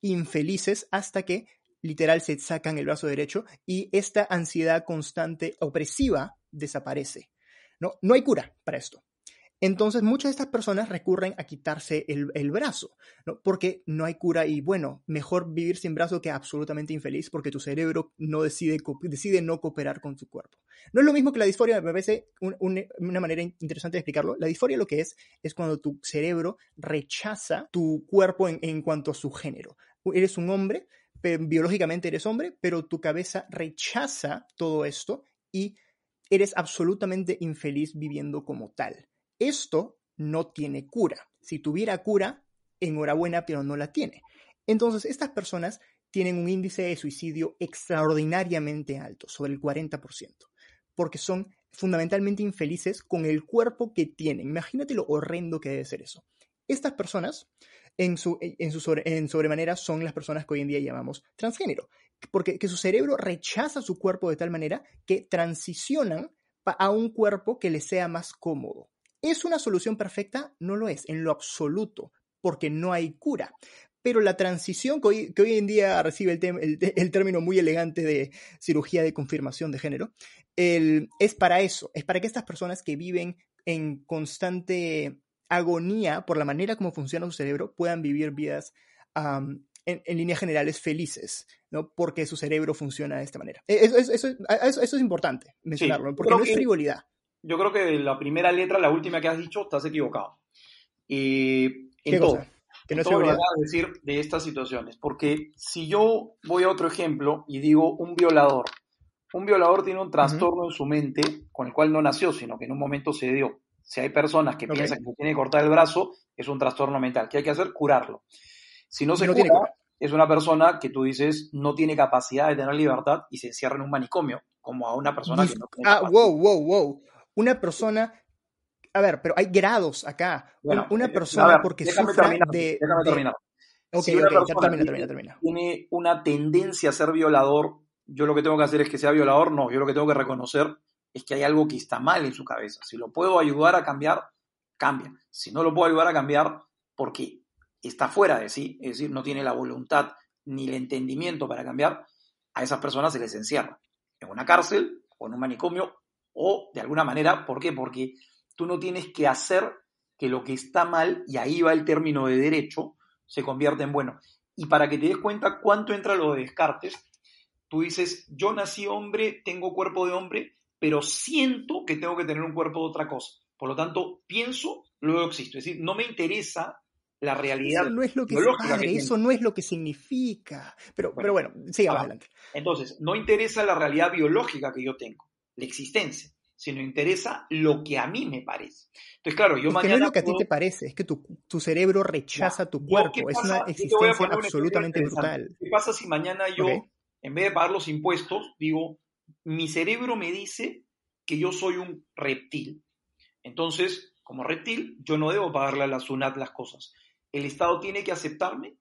infelices hasta que literal se sacan el brazo derecho y esta ansiedad constante opresiva desaparece. No, no hay cura para esto. Entonces, muchas de estas personas recurren a quitarse el, brazo, porque no hay cura y bueno, mejor vivir sin brazo que absolutamente infeliz porque tu cerebro no decide, decide no cooperar con tu cuerpo. No es lo mismo que la disforia, me parece una manera interesante de explicarlo. La disforia lo que es es cuando tu cerebro rechaza tu cuerpo en, en cuanto a su género. Eres un hombre, biológicamente eres hombre, pero tu cabeza rechaza todo esto y eres absolutamente infeliz viviendo como tal. Esto no tiene cura. Si tuviera cura, enhorabuena, pero no la tiene. Entonces, estas personas tienen un índice de suicidio extraordinariamente alto, sobre el 40%, porque son fundamentalmente infelices con el cuerpo que tienen. Imagínate lo horrendo que debe ser eso. Estas personas, en, su, sobremanera, son las personas que hoy en día llamamos transgénero, porque que su cerebro rechaza su cuerpo de tal manera que transicionan a un cuerpo que les sea más cómodo. ¿Es una solución perfecta? No lo es, en lo absoluto, porque no hay cura. Pero la transición que hoy, en día recibe el, término muy elegante de cirugía de confirmación de género, es para eso, es para que estas personas que viven en constante agonía por la manera como funciona su cerebro puedan vivir vidas en, líneas generales felices, ¿no? Porque su cerebro funciona de esta manera. E, eso, eso, es importante mencionarlo, porque no es frivolidad yo creo que de la primera letra, la última que has dicho, estás equivocado. Y en todo. Que no es todo lo a decir de estas situaciones. Porque si yo voy a otro ejemplo y digo un violador, un violador tiene un trastorno en su mente con el cual no nació, sino que en un momento se dio. Si hay personas que piensan que tiene que cortar el brazo, es un trastorno mental. ¿Qué hay que hacer? Curarlo. Si no se no cura, es una persona que tú dices no tiene capacidad de tener libertad y se encierra en un manicomio, como a una persona que no tiene Ah, wow, wow, wow una persona, a ver, pero hay grados acá. una, persona porque sufre de... Déjame terminar. Termina, termina, termina. Tiene una tendencia a ser violador, yo lo que tengo que hacer es que sea violador, no, yo lo que tengo que reconocer es que hay algo que está mal en su cabeza. Si lo puedo ayudar a cambiar, cambia. Si no lo puedo ayudar a cambiar, porque está fuera de sí, es decir, no tiene la voluntad ni el entendimiento para cambiar, a esas personas se les encierra en una cárcel o en un manicomio o de alguna manera, ¿por qué? Porque tú no tienes que hacer que lo que está mal, y ahí va el término de derecho, se convierta en bueno. Y para que te des cuenta cuánto entra lo de Descartes, tú dices, yo nací hombre, tengo cuerpo de hombre, pero siento que tengo que tener un cuerpo de otra cosa. Por lo tanto, pienso, luego existo. Es decir, no me interesa la realidad. Eso no es lo que, eso no es lo que significa. Pero bueno, pero bueno siga adelante. Entonces, no interesa la realidad biológica que yo tengo la existencia, sino interesa lo que a mí me parece. Entonces, claro, yo es mañana. Que no es lo que a ti te parece, es que tu, cerebro rechaza tu cuerpo, es una existencia absolutamente brutal. ¿Qué pasa si mañana yo, en vez de pagar los impuestos, digo, mi cerebro me dice que yo soy un reptil? Entonces, como reptil, yo no debo pagarle a la SUNAT las cosas. El Estado tiene que aceptarme.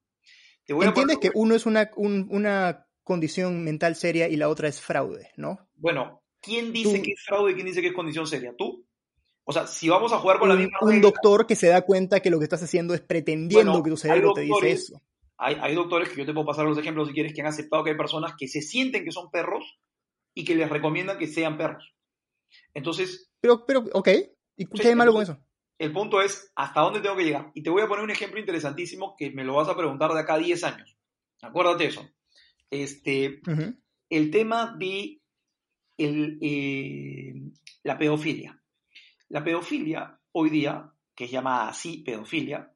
¿Entiendes que uno es una, una condición mental seria y la otra es fraude, ¿no? Bueno, ¿Quién dice que es fraude y quién dice que es condición seria? ¿Tú? O sea, si vamos a jugar con la misma Un doctor que se da cuenta que lo que estás haciendo es pretendiendo que tu cerebro te dice eso. Hay, doctores que yo te puedo pasar los ejemplos si quieres que han aceptado que hay personas que se sienten que son perros y que les recomiendan que sean perros. Entonces. Pero, pero, ok. ¿Y qué hay malo con eso? El punto es hasta dónde tengo que llegar. Y te voy a poner un ejemplo interesantísimo que me lo vas a preguntar de acá a 10 años. Acuérdate eso. Este, El tema de el, eh, la pedofilia. La pedofilia, hoy día, que es llamada así pedofilia,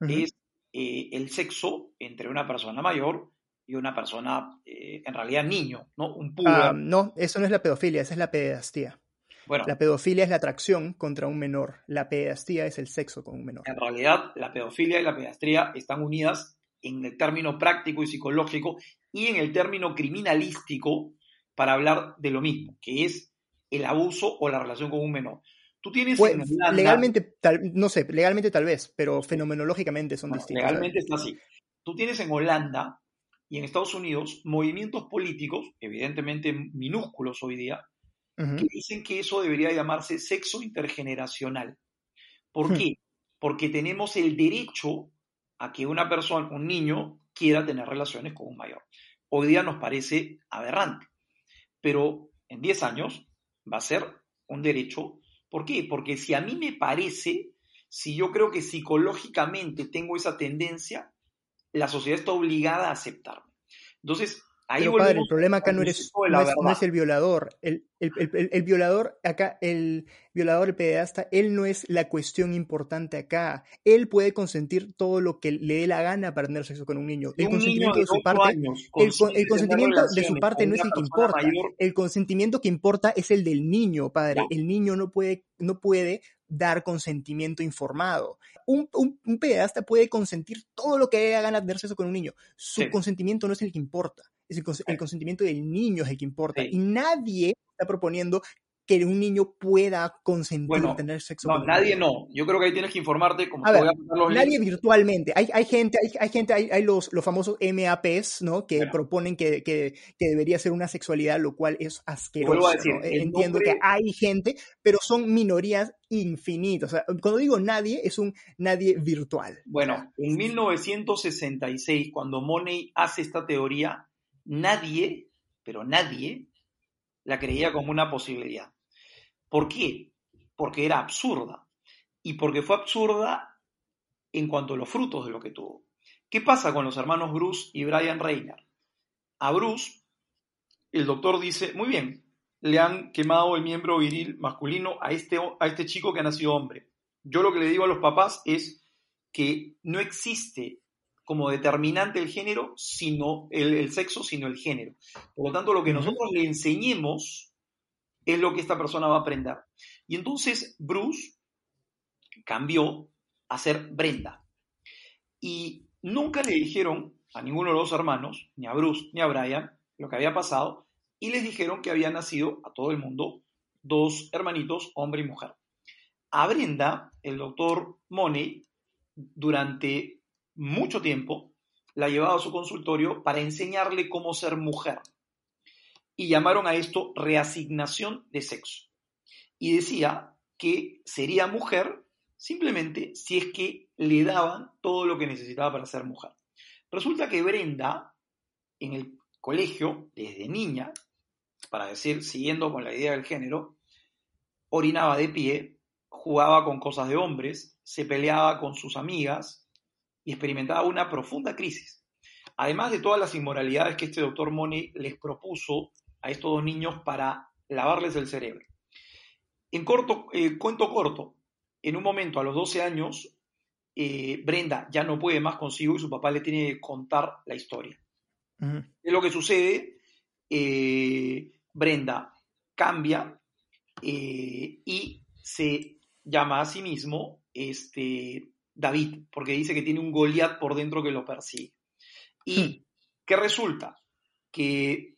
es eh, el sexo entre una persona mayor y una persona, eh, en realidad niño, ¿no? Un ah, no, eso no es la pedofilia, esa es la pedastía. Bueno, la pedofilia es la atracción contra un menor, la pedastía es el sexo con un menor. En realidad, la pedofilia y la pedastría están unidas en el término práctico y psicológico y en el término criminalístico para hablar de lo mismo, que es el abuso o la relación con un menor. Tú tienes legalmente, no sé, legalmente tal vez, pero fenomenológicamente son distintos. Legalmente está así. Tú tienes en Holanda y en Estados Unidos movimientos políticos, evidentemente minúsculos hoy día, que dicen que eso debería llamarse sexo intergeneracional. ¿Por hmm. qué? Porque tenemos el derecho a que una persona, un niño, quiera tener relaciones con un mayor. Hoy día nos parece aberrante pero en 10 años va a ser un derecho ¿Por qué? Porque si a mí me parece, si yo creo que psicológicamente tengo esa tendencia, la sociedad está obligada a aceptarme. Entonces, Ahí Pero padre, el problema acá no, eres, no, es, el violador. El, el, violador acá, el violador, el pederasta, él no es la cuestión importante acá. Él puede consentir todo lo que le dé la gana para tener sexo con un niño. El consentimiento de, su parte, el, consentimiento de su parte no es el que importa. El consentimiento que importa es el del niño, padre. El niño no puede, no puede dar consentimiento informado. Un, un, pedasta puede consentir todo lo que le dé la gana de tener sexo con un niño. Su consentimiento no es el que importa el, consentimiento del niño es el que importa. Y nadie está proponiendo que un niño pueda consentir tener sexo. No, nadie no. Yo creo que ahí tienes que informarte como Nadie virtualmente. Hay, hay gente, hay, hay gente, hay, hay, los, los famosos MAPs, ¿no? Que proponen que, que, que, debería ser una sexualidad, lo cual es asqueroso. Decir, Entiendo que hay gente, pero son minorías infinitas. O sea, cuando digo nadie, es un nadie virtual. Bueno, en 1966, cuando Money hace esta teoría, nadie, pero nadie, la creía como una posibilidad. ¿Por qué? Porque era absurda. Y porque fue absurda en cuanto a los frutos de lo que tuvo. ¿Qué pasa con los hermanos Bruce y Brian Reiner? A Bruce, el doctor dice, muy bien, le han quemado el miembro viril masculino a este, a este chico que ha nacido hombre. Yo lo que le digo a los papás es que no existe como determinante el género, sino el, sexo, sino el género. Por lo tanto, lo que nosotros le enseñemos es lo que esta persona va a aprender. Y entonces Bruce cambió a ser Brenda. Y nunca le dijeron a ninguno de los hermanos, ni a Bruce ni a Brian, lo que había pasado, y les dijeron que había nacido a todo el mundo dos hermanitos, hombre y mujer. A Brenda, el doctor Money, durante mucho tiempo, la llevaba a su consultorio para enseñarle cómo ser mujer. Y llamaron a esto reasignación de sexo. Y decía que sería mujer simplemente si es que le daban todo lo que necesitaba para ser mujer. Resulta que Brenda, en el colegio, desde niña, para decir, siguiendo con la idea del género, orinaba de pie, jugaba con cosas de hombres, se peleaba con sus amigas, y experimentaba una profunda crisis. Además de todas las inmoralidades que este doctor Money les propuso a estos dos niños para lavarles el cerebro. En corto, eh, cuento corto, en un momento a los 12 años, eh, Brenda ya no puede más consigo y su papá le tiene que contar la historia. Es lo que sucede, eh, Brenda cambia y se llama a sí mismo este, David, porque dice que tiene un Goliat por dentro que lo persigue. ¿Y hmm. qué resulta? Que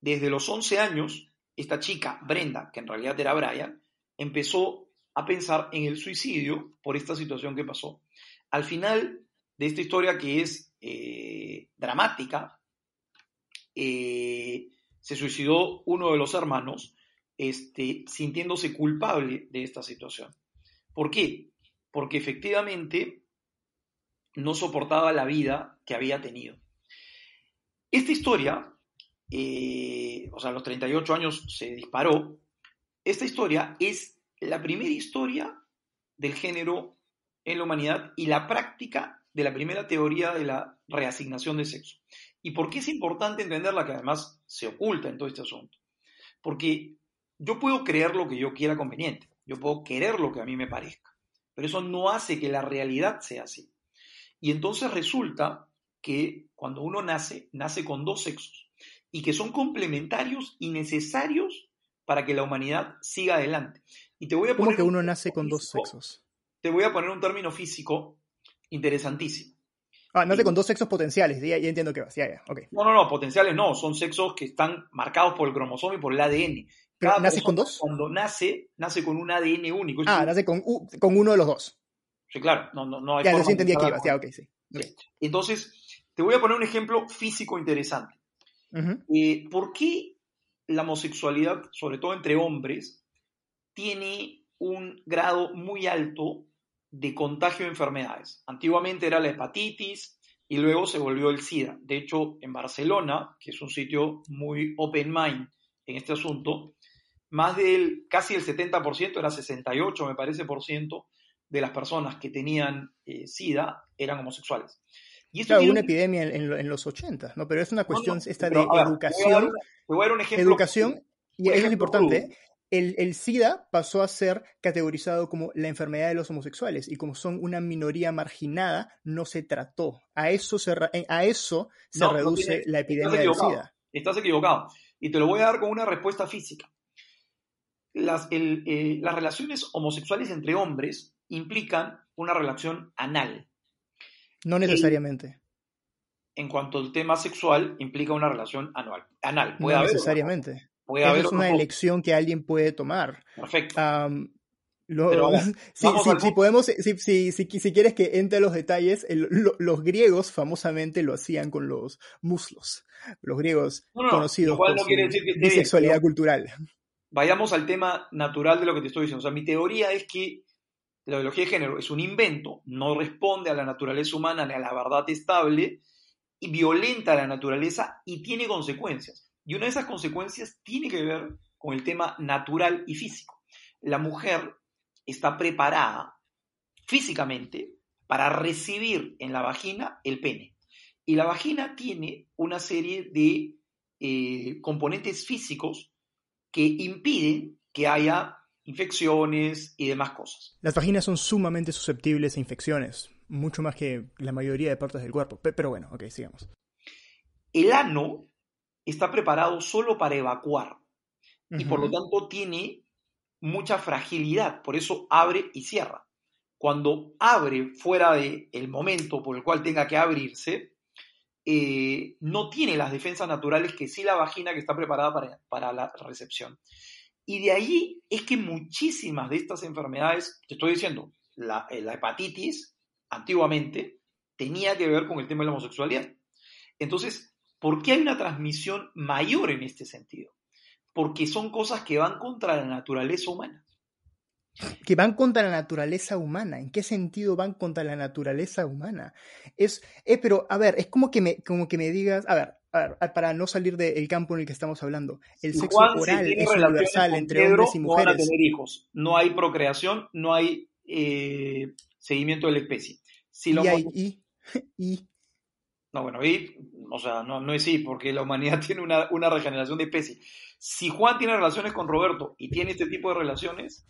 desde los 11 años, esta chica, Brenda, que en realidad era Brian, empezó a pensar en el suicidio por esta situación que pasó. Al final de esta historia que es eh, dramática, eh, se suicidó uno de los hermanos este, sintiéndose culpable de esta situación. ¿Por qué? Porque efectivamente no soportaba la vida que había tenido. Esta historia, eh, o sea, a los 38 años se disparó, esta historia es la primera historia del género en la humanidad y la práctica de la primera teoría de la reasignación de sexo. ¿Y por qué es importante entenderla que además se oculta en todo este asunto? Porque yo puedo creer lo que yo quiera conveniente, yo puedo querer lo que a mí me parezca pero eso no hace que la realidad sea así. Y entonces resulta que cuando uno nace, nace con dos sexos y que son complementarios y necesarios para que la humanidad siga adelante. Y te voy a poner ¿Cómo que uno nace con dos sexos? Te voy a poner un término físico interesantísimo. Ah, nace con dos sexos potenciales, ya, entiendo que vas, ya, ya, No, no, no, potenciales no, son sexos que están marcados por el cromosoma y por el ADN. ¿Nace con dos? Cuando nace, nace con un ADN único. ah, nace con, con, uno de los dos. Sí, claro. No, no, no hay ya, no entendía que ibas. Ya, ok, sí. Entonces, te voy a poner un ejemplo físico interesante. Eh, ¿Por qué la homosexualidad, sobre todo entre hombres, tiene un grado muy alto de contagio de enfermedades? Antiguamente era la hepatitis y luego se volvió el SIDA. De hecho, en Barcelona, que es un sitio muy open mind en este asunto, más del, casi el 70%, era 68 me parece por ciento, de las personas que tenían eh, SIDA eran homosexuales. Y esto claro, una epidemia en, los 80, ¿no? Pero es una cuestión esta de educación. Te voy a dar un ejemplo. Educación, y eso es importante, el, el, SIDA pasó a ser categorizado como la enfermedad de los homosexuales y como son una minoría marginada, no se trató. A eso se, a eso se reduce la epidemia del SIDA. Estás equivocado. Y te lo voy a dar con una respuesta física. Las, eh, las relaciones homosexuales entre hombres implican una relación anal. No necesariamente. en cuanto al tema sexual, implica una relación anual, anal. no necesariamente. Puede haber es una elección que alguien puede tomar. Perfecto. *laughs* si, podemos, si, si, quieres que entre los detalles, los griegos famosamente lo hacían con los muslos. Los griegos conocidos por su bisexualidad cultural. Vayamos al tema natural de lo que te estoy diciendo. O sea, mi teoría es que la biología de género es un invento, no responde a la naturaleza humana ni a la verdad estable y violenta la naturaleza y tiene consecuencias. Y una de esas consecuencias tiene que ver con el tema natural y físico. La mujer está preparada físicamente para recibir en la vagina el pene. Y la vagina tiene una serie de eh, componentes físicos que impiden que haya infecciones y demás cosas. Las vaginas son sumamente susceptibles a infecciones, mucho más que la mayoría de partes del cuerpo. Pero bueno, ok, sigamos. El ano está preparado solo para evacuar y por lo tanto tiene mucha fragilidad, por eso abre y cierra. Cuando abre fuera del el momento por el cual tenga que abrirse, eh, no tiene las defensas naturales que sí la vagina que está preparada para, para la recepción. Y de ahí es que muchísimas de estas enfermedades, te estoy diciendo, la, eh, la hepatitis antiguamente tenía que ver con el tema de la homosexualidad. Entonces, ¿por qué hay una transmisión mayor en este sentido? Porque son cosas que van contra la naturaleza humana. Que van contra la naturaleza humana. ¿En qué sentido van contra la naturaleza humana? Es, eh, pero, a ver, es como que me, como que me digas, a ver, para no salir del campo en el que estamos hablando, el sexo oral es universal entre hombres y mujeres. No van a tener hijos, no hay procreación, no hay eh, seguimiento de la especie. Si y, hay, y, *laughs* y, No, bueno, y, o sea, no, no es y, porque la humanidad *laughs* tiene una, una regeneración de especie. Si Juan tiene relaciones con Roberto y tiene este tipo de relaciones,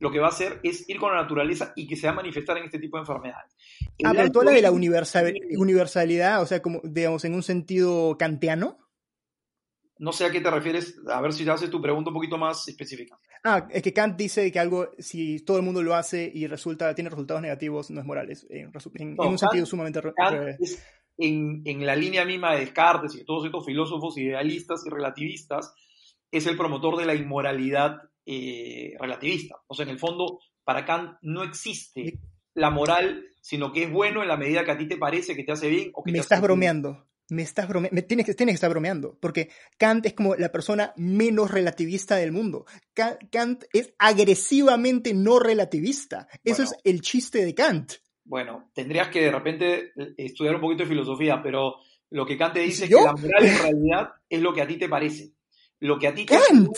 lo que va a hacer es ir con la naturaleza y que se va a manifestar en este tipo de enfermedades. ah, pero tú hablas de la universalidad, o sea, como, digamos, en un sentido kantiano. No sé a qué te refieres, a ver si ya haces tu pregunta un poquito más específica. Ah, es que Kant dice que algo, si todo el mundo lo hace y resulta, tiene resultados negativos, no es moral, en, un sentido sumamente... Kant es en, en la línea misma de Descartes y de todos estos filósofos idealistas y relativistas, es el promotor de la inmoralidad eh, relativista. O sea, en el fondo, para Kant no existe la moral, sino que es bueno en la medida que a ti te parece que te hace bien o que me te estás bromeando. Me estás bromeando. Tienes que, tienes que estar bromeando. Porque Kant es como la persona menos relativista del mundo. Kant, es agresivamente no relativista. Eso es el chiste de Kant. Bueno, tendrías que de repente estudiar un poquito de filosofía, pero lo que Kant te dice es que la moral en realidad es lo que a ti te parece. Lo que a ti te Kant,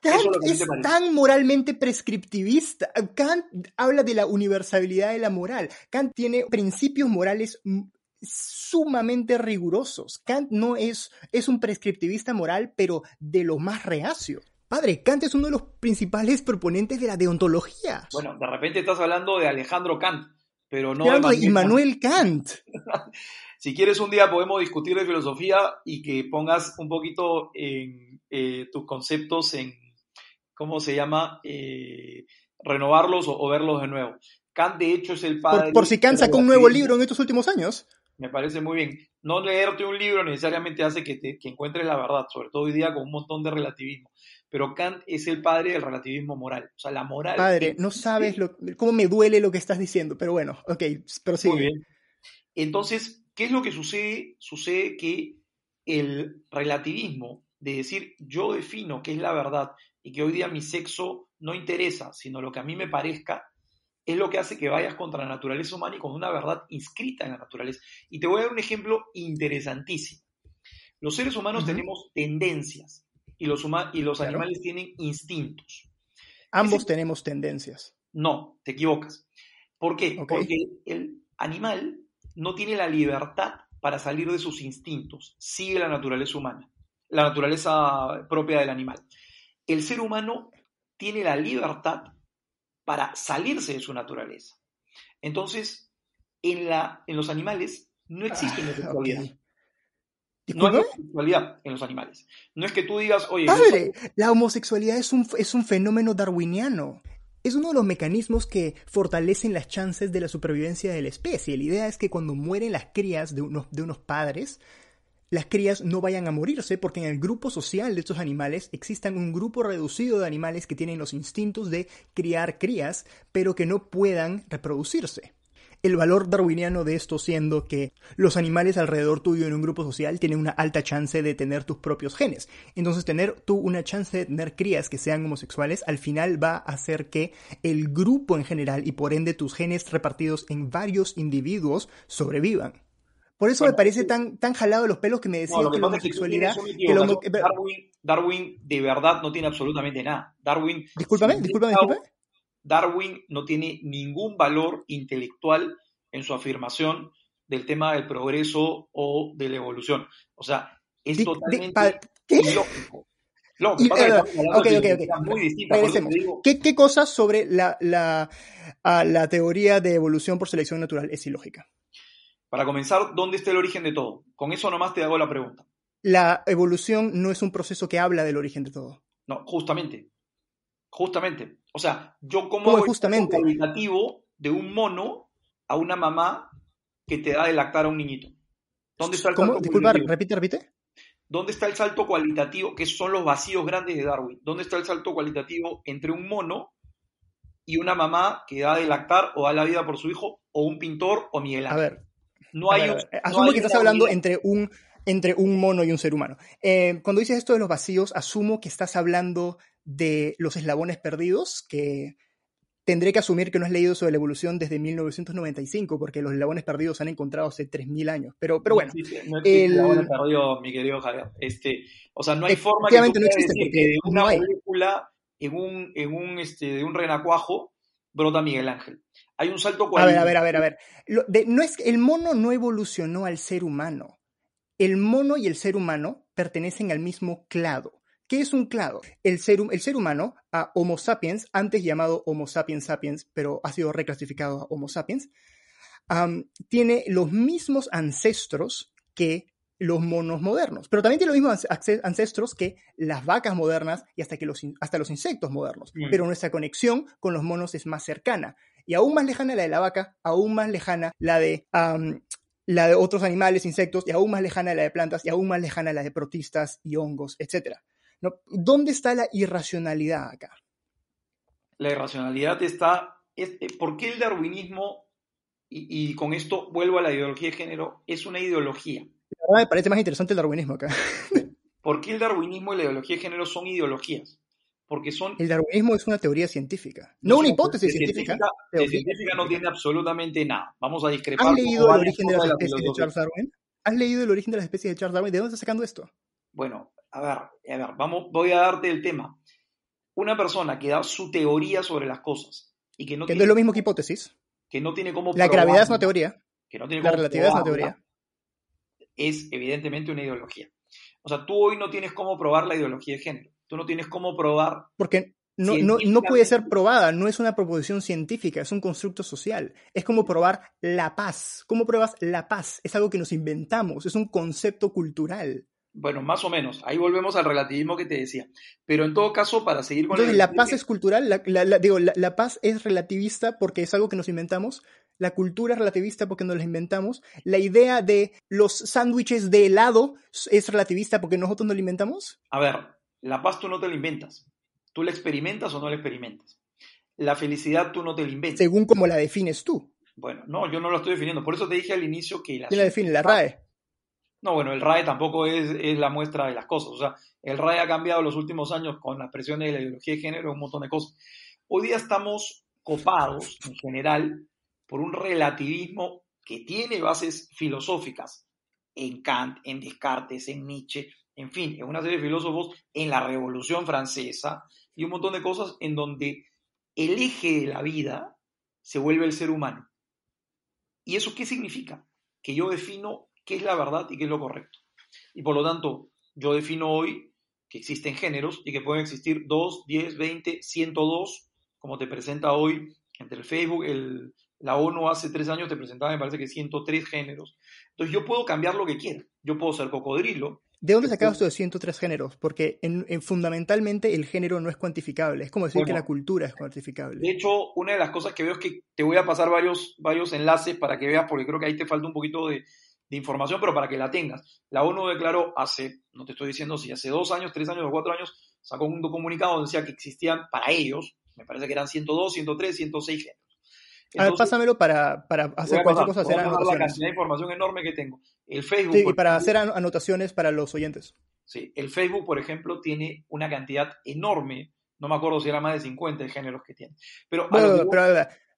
Kant es, tan moralmente prescriptivista. Kant habla de la universalidad de la moral. Kant tiene principios morales sumamente rigurosos. Kant no es, es un prescriptivista moral, pero de lo más reacio. Padre, Kant es uno de los principales proponentes de la deontología. Bueno, de repente estás hablando de Alejandro Kant, pero no de Immanuel Kant. *laughs* si quieres un día podemos discutir de filosofía y que pongas un poquito en, eh, tus conceptos en, ¿cómo se llama? Eh, renovarlos o, verlos de nuevo. Kant, de hecho, es el padre... Por, si Kant sacó un nuevo libro en estos últimos años. Me parece muy bien. No leerte un libro necesariamente hace que, te, que encuentres la verdad, sobre todo hoy día con un montón de relativismo. Pero Kant es el padre del relativismo moral. O sea, la moral... Padre, no sabes lo, cómo me duele lo que estás diciendo, pero bueno, ok, pero sí. Muy bien. Entonces, ¿qué es lo que sucede? Sucede que el relativismo de decir yo defino qué es la verdad y que hoy día mi sexo no interesa, sino lo que a mí me parezca, es lo que hace que vayas contra la naturaleza humana y con una verdad inscrita en la naturaleza. Y te voy a dar un ejemplo interesantísimo. Los seres humanos tenemos tendencias. y los, y los animales tienen instintos. Ambos tenemos tendencias. No, te equivocas. ¿Por qué? Porque el animal no tiene la libertad para salir de sus instintos, sigue la naturaleza humana, la naturaleza propia del animal. El ser humano tiene la libertad para salirse de su naturaleza. Entonces, en, la, en los animales no existe ah, homosexualidad. No hay homosexualidad en los animales. No es que tú digas, oye. Padre, la homosexualidad es un, es un fenómeno darwiniano. Es uno de los mecanismos que fortalecen las chances de la supervivencia de la especie. La idea es que cuando mueren las crías de unos, de unos padres, las crías no vayan a morirse porque en el grupo social de estos animales existan un grupo reducido de animales que tienen los instintos de criar crías, pero que no puedan reproducirse. El valor darwiniano de esto siendo que los animales alrededor tuyo en un grupo social tienen una alta chance de tener tus propios genes. Entonces tener tú una chance de tener crías que sean homosexuales al final va a hacer que el grupo en general y por ende tus genes repartidos en varios individuos sobrevivan. Por eso me parece tan, tan jalado los pelos que me decían que, la homosexualidad. Darwin, Darwin, de verdad no tiene absolutamente nada. Darwin. Discúlpame, discúlpame, discúlpame. Darwin no tiene ningún valor intelectual en su afirmación del tema del progreso o de la evolución. O sea, es totalmente ilógico. ¿Qué, cosas sobre la, la, la teoría de evolución por selección natural es ilógica? Para comenzar, ¿dónde está el origen de todo? Con eso nomás te hago la pregunta. La evolución no es un proceso que habla del origen de todo. No, justamente. Justamente. O sea, yo como justamente? el cualitativo de un mono a una mamá que te da de lactar a un niñito. ¿Dónde está el ¿Cómo? Disculpa, repite, repite. ¿Dónde está el salto cualitativo, que son los vacíos grandes de Darwin? ¿Dónde está el salto cualitativo entre un mono y una mamá que da de lactar o da la vida por su hijo, o un pintor o Miguel Ángel? A ver, no hay, asumo que estás hablando entre un, entre un mono y un ser humano. Eh, cuando dices esto de los vacíos, asumo que estás hablando de los eslabones perdidos, que tendré que asumir que no has leído sobre la evolución desde 1995, porque los eslabones perdidos se han encontrado hace 3.000 años. Pero, pero bueno. No existe, eslabones perdidos, mi querido Javier. Este, o sea, no hay forma que, no existe decir que de una película en un, en un, este, de un renacuajo brota Miguel Ángel. Hay un salto A ver, a ver, a ver, a ver. no es, el mono no evolucionó al ser humano. El mono y el ser humano pertenecen al mismo clado. ¿Qué es un clado? El ser, el ser humano, a Homo sapiens, antes llamado Homo sapiens sapiens, pero ha sido reclasificado a Homo sapiens, tiene los mismos ancestros que los monos modernos, pero también tiene los mismos ancestros que las vacas modernas y hasta, que los, hasta los insectos modernos, mm. pero nuestra conexión con los monos es más cercana y aún más lejana la de la vaca, aún más lejana la de, la de otros animales, insectos, y aún más lejana la de plantas, y aún más lejana la de protistas y hongos, etc. ¿No? ¿Dónde está la irracionalidad acá? La irracionalidad está... Eh, ¿Por qué el darwinismo, y, con esto vuelvo a la ideología de género, es una ideología? La verdad me parece más interesante el darwinismo acá. *laughs* ¿Por qué el darwinismo y la ideología de género son ideologías? Porque son... El darwinismo es una teoría científica, no, una hipótesis científica. La científica no tiene absolutamente nada. Vamos a discrepar. ¿Has leído el origen de las especies de Charles Darwin? ¿Has leído el origen de las especies de Charles Darwin? ¿De dónde estás sacando esto? Bueno, a ver, a ver, vamos, voy a darte el tema. Una persona que da su teoría sobre las cosas y que no que no es lo mismo que hipótesis. Que no tiene como La gravedad es una teoría. Que no tiene la relatividad es una teoría. Es evidentemente una ideología. O sea, tú hoy no tienes cómo probar la ideología de género. Tú no tienes cómo probar. Porque no, no, no, puede ser probada, no es una proposición científica, es un constructo social. Es como probar la paz. ¿Cómo pruebas la paz? Es algo que nos inventamos, es un concepto cultural. Bueno, más o menos. Ahí volvemos al relativismo que te decía. Pero en todo caso, para seguir con Entonces, la paz es cultural, la, digo, la, paz es relativista porque es algo que nos inventamos, la cultura es relativista porque nos la inventamos, la idea de los sándwiches de helado es relativista porque nosotros nos la inventamos. A ver, la paz tú no te la inventas. Tú la experimentas o no la experimentas. La felicidad tú no te la inventas. Según como la defines tú. Bueno, no, yo no la estoy definiendo. Por eso te dije al inicio que... La ¿Quién la define? ¿La RAE? No, bueno, el RAE tampoco es, es, la muestra de las cosas. O sea, el RAE ha cambiado en los últimos años con las presiones de la ideología de género, un montón de cosas. Hoy día estamos copados, en general, por un relativismo que tiene bases filosóficas en Kant, en Descartes, en Nietzsche, en fin, en una serie de filósofos, en la Revolución Francesa y un montón de cosas en donde el eje de la vida se vuelve el ser humano. ¿Y eso qué significa? Que yo defino qué es la verdad y qué es lo correcto. Y por lo tanto, yo defino hoy que existen géneros y que pueden existir 2, 10, 20, 102, como te presenta hoy entre el Facebook, la ONU hace tres años te presentaba, me parece que 103 géneros. Entonces yo puedo cambiar lo que quiera. Yo puedo ser cocodrilo, ¿De dónde sacabas esto de 103 géneros? Porque en, fundamentalmente el género no es cuantificable. Es como decir que la cultura es cuantificable. De hecho, una de las cosas que veo es que te voy a pasar varios, varios enlaces para que veas, porque creo que ahí te falta un poquito de, información, pero para que la tengas. La ONU declaró hace, no te estoy diciendo si hace dos años, tres años o cuatro años, sacó un comunicado donde decía que existían para ellos, me parece que eran 102, 103, 106 géneros a ver, pásamelo para, para hacer cualquier cosa, hacer anotaciones. la cantidad de información enorme que tengo. El Facebook. Sí, y para hacer anotaciones para los oyentes. Sí, el Facebook, por ejemplo, tiene una cantidad enorme. No me acuerdo si era más de 50 de géneros que tiene. Pero, pero,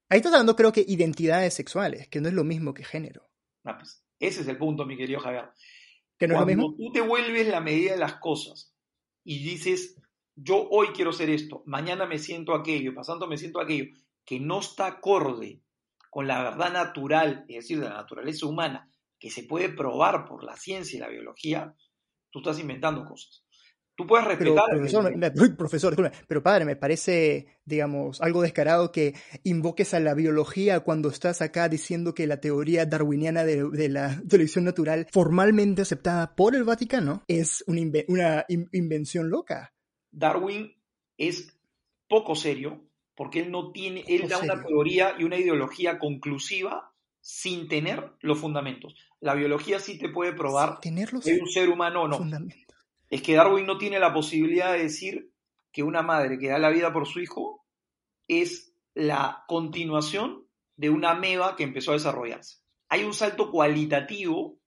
ahí estás hablando, creo que, identidades sexuales, que no es lo mismo que género. Ah, pues, ese es el punto, mi querido Javier. ¿Que no es lo mismo? tú te vuelves la medida de las cosas y dices, yo hoy quiero ser esto, mañana me siento aquello, pasando me siento aquello, que no está acorde con la verdad natural, es decir, de la naturaleza humana, que se puede probar por la ciencia y la biología, tú estás inventando cosas. Tú puedes respetar. Pero, profesor, *laughs* profesor, pero padre, me parece, digamos, algo descarado que invoques a la biología cuando estás acá diciendo que la teoría darwiniana de, la televisión natural, formalmente aceptada por el Vaticano, es una, una invención loca. Darwin es poco serio porque él no tiene, él da una teoría y una ideología conclusiva sin tener los fundamentos. La biología sí te puede probar que un ser humano o no. Es que Darwin no tiene la posibilidad de decir que una madre que da la vida por su hijo es la continuación de una ameba que empezó a desarrollarse. Hay un salto cualitativo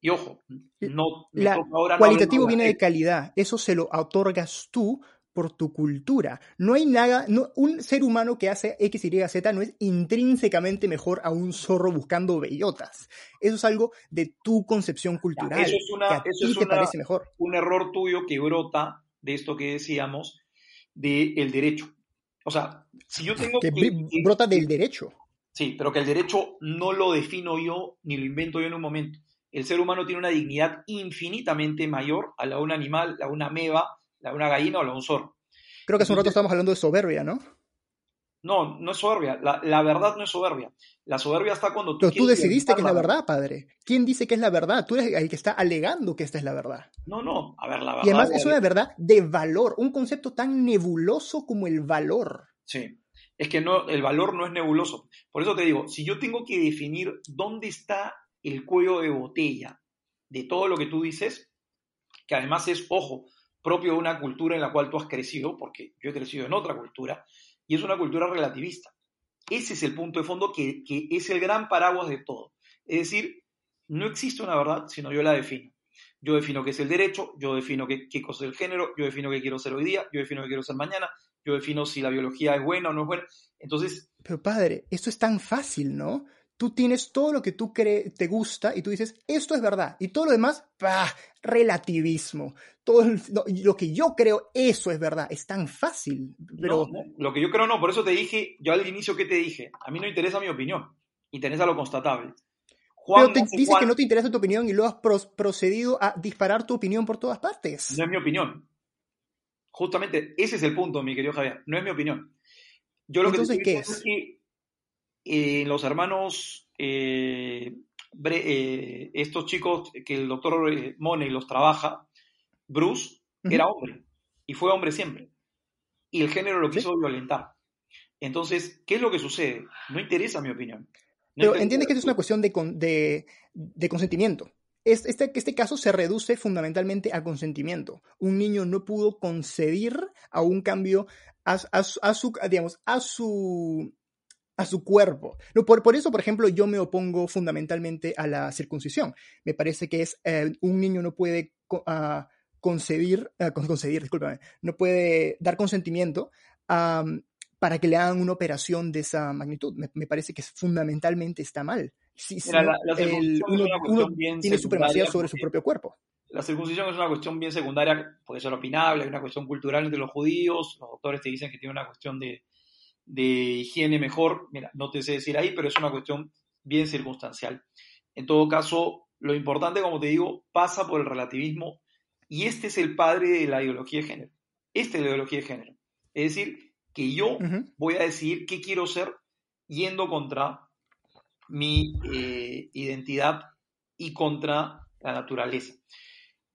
y ojo, no, la, cualitativo viene de calidad. Eso se lo otorgas tú por tu cultura. No hay nada, no, un ser humano que hace X, Y, Z no es intrínsecamente mejor a un zorro buscando bellotas. Eso es algo de tu concepción cultural. eso es, una, te parece mejor. un error tuyo que brota de esto que decíamos del derecho. O sea, si yo tengo que, brota del derecho. Sí, pero que el derecho no lo defino yo ni lo invento yo en un momento. El ser humano tiene una dignidad infinitamente mayor a la de un animal, a una ameba, una gallina o la un zorro. Creo que hace un rato estábamos hablando de soberbia, ¿no? No, no es soberbia. La, verdad no es soberbia. La soberbia está cuando tú. Pero tú decidiste que es la verdad, padre. ¿Quién dice que es la verdad? Tú eres el que está alegando que esta es la verdad. No, no. A ver, la verdad. Y además es una verdad de valor, un concepto tan nebuloso como el valor. Sí. Es que no, el valor no es nebuloso. Por eso te digo, si yo tengo que definir dónde está el cuello de botella de todo lo que tú dices, que además es, ojo, propio de una cultura en la cual tú has crecido, porque yo he crecido en otra cultura, y es una cultura relativista. Ese es el punto de fondo que, es el gran paraguas de todo. Es decir, no existe una verdad, sino yo la defino. Yo defino qué es el derecho, yo defino qué, qué cosa es el género, yo defino qué quiero ser hoy día, yo defino qué quiero ser mañana, yo defino si la biología es buena o no es buena. Entonces... Pero padre, esto es tan fácil, ¿no? Tú tienes todo lo que tú crees, te gusta y tú dices, esto es verdad. Y todo lo demás, ¡pah! relativismo. Todo lo que yo creo, eso es verdad. Es tan fácil. Pero... lo que yo creo no, por eso te dije, yo al inicio que te dije, a mí no interesa mi opinión, interesa lo constatable. pero te dices que no te interesa tu opinión y luego has procedido a disparar tu opinión por todas partes. No es mi opinión. Justamente ese es el punto, mi querido Javier. No es mi opinión. Yo lo Entonces, que ¿qué es? es que eh, los hermanos, eh, eh, estos chicos que el doctor Money los trabaja, Bruce era hombre y fue hombre siempre. Y el género lo quiso violentar. Entonces, ¿qué es lo que sucede? No interesa mi opinión. Pero entiende que esto es una cuestión de, de, consentimiento. Este, este, caso se reduce fundamentalmente a consentimiento. Un niño no pudo conceder a un cambio a, a, su, digamos, a su a su cuerpo. No, por, por, eso, por ejemplo, yo me opongo fundamentalmente a la circuncisión. Me parece que es eh, un niño no puede uh, concebir, uh, no puede dar consentimiento para que le hagan una operación de esa magnitud. Me, parece que fundamentalmente está mal. Si, uno, tiene supremacía sobre su propio cuerpo. la circuncisión es una cuestión bien secundaria, puede ser opinable, es una cuestión cultural entre los judíos, los doctores te dicen que tiene una cuestión de, de higiene mejor, mira, no te sé decir ahí, pero es una cuestión bien circunstancial. En todo caso, lo importante, como te digo, pasa por el relativismo y este es el padre de la ideología de género. Esta es la ideología de género. Es decir, que yo voy a decidir qué quiero ser yendo contra mi eh, identidad y contra la naturaleza.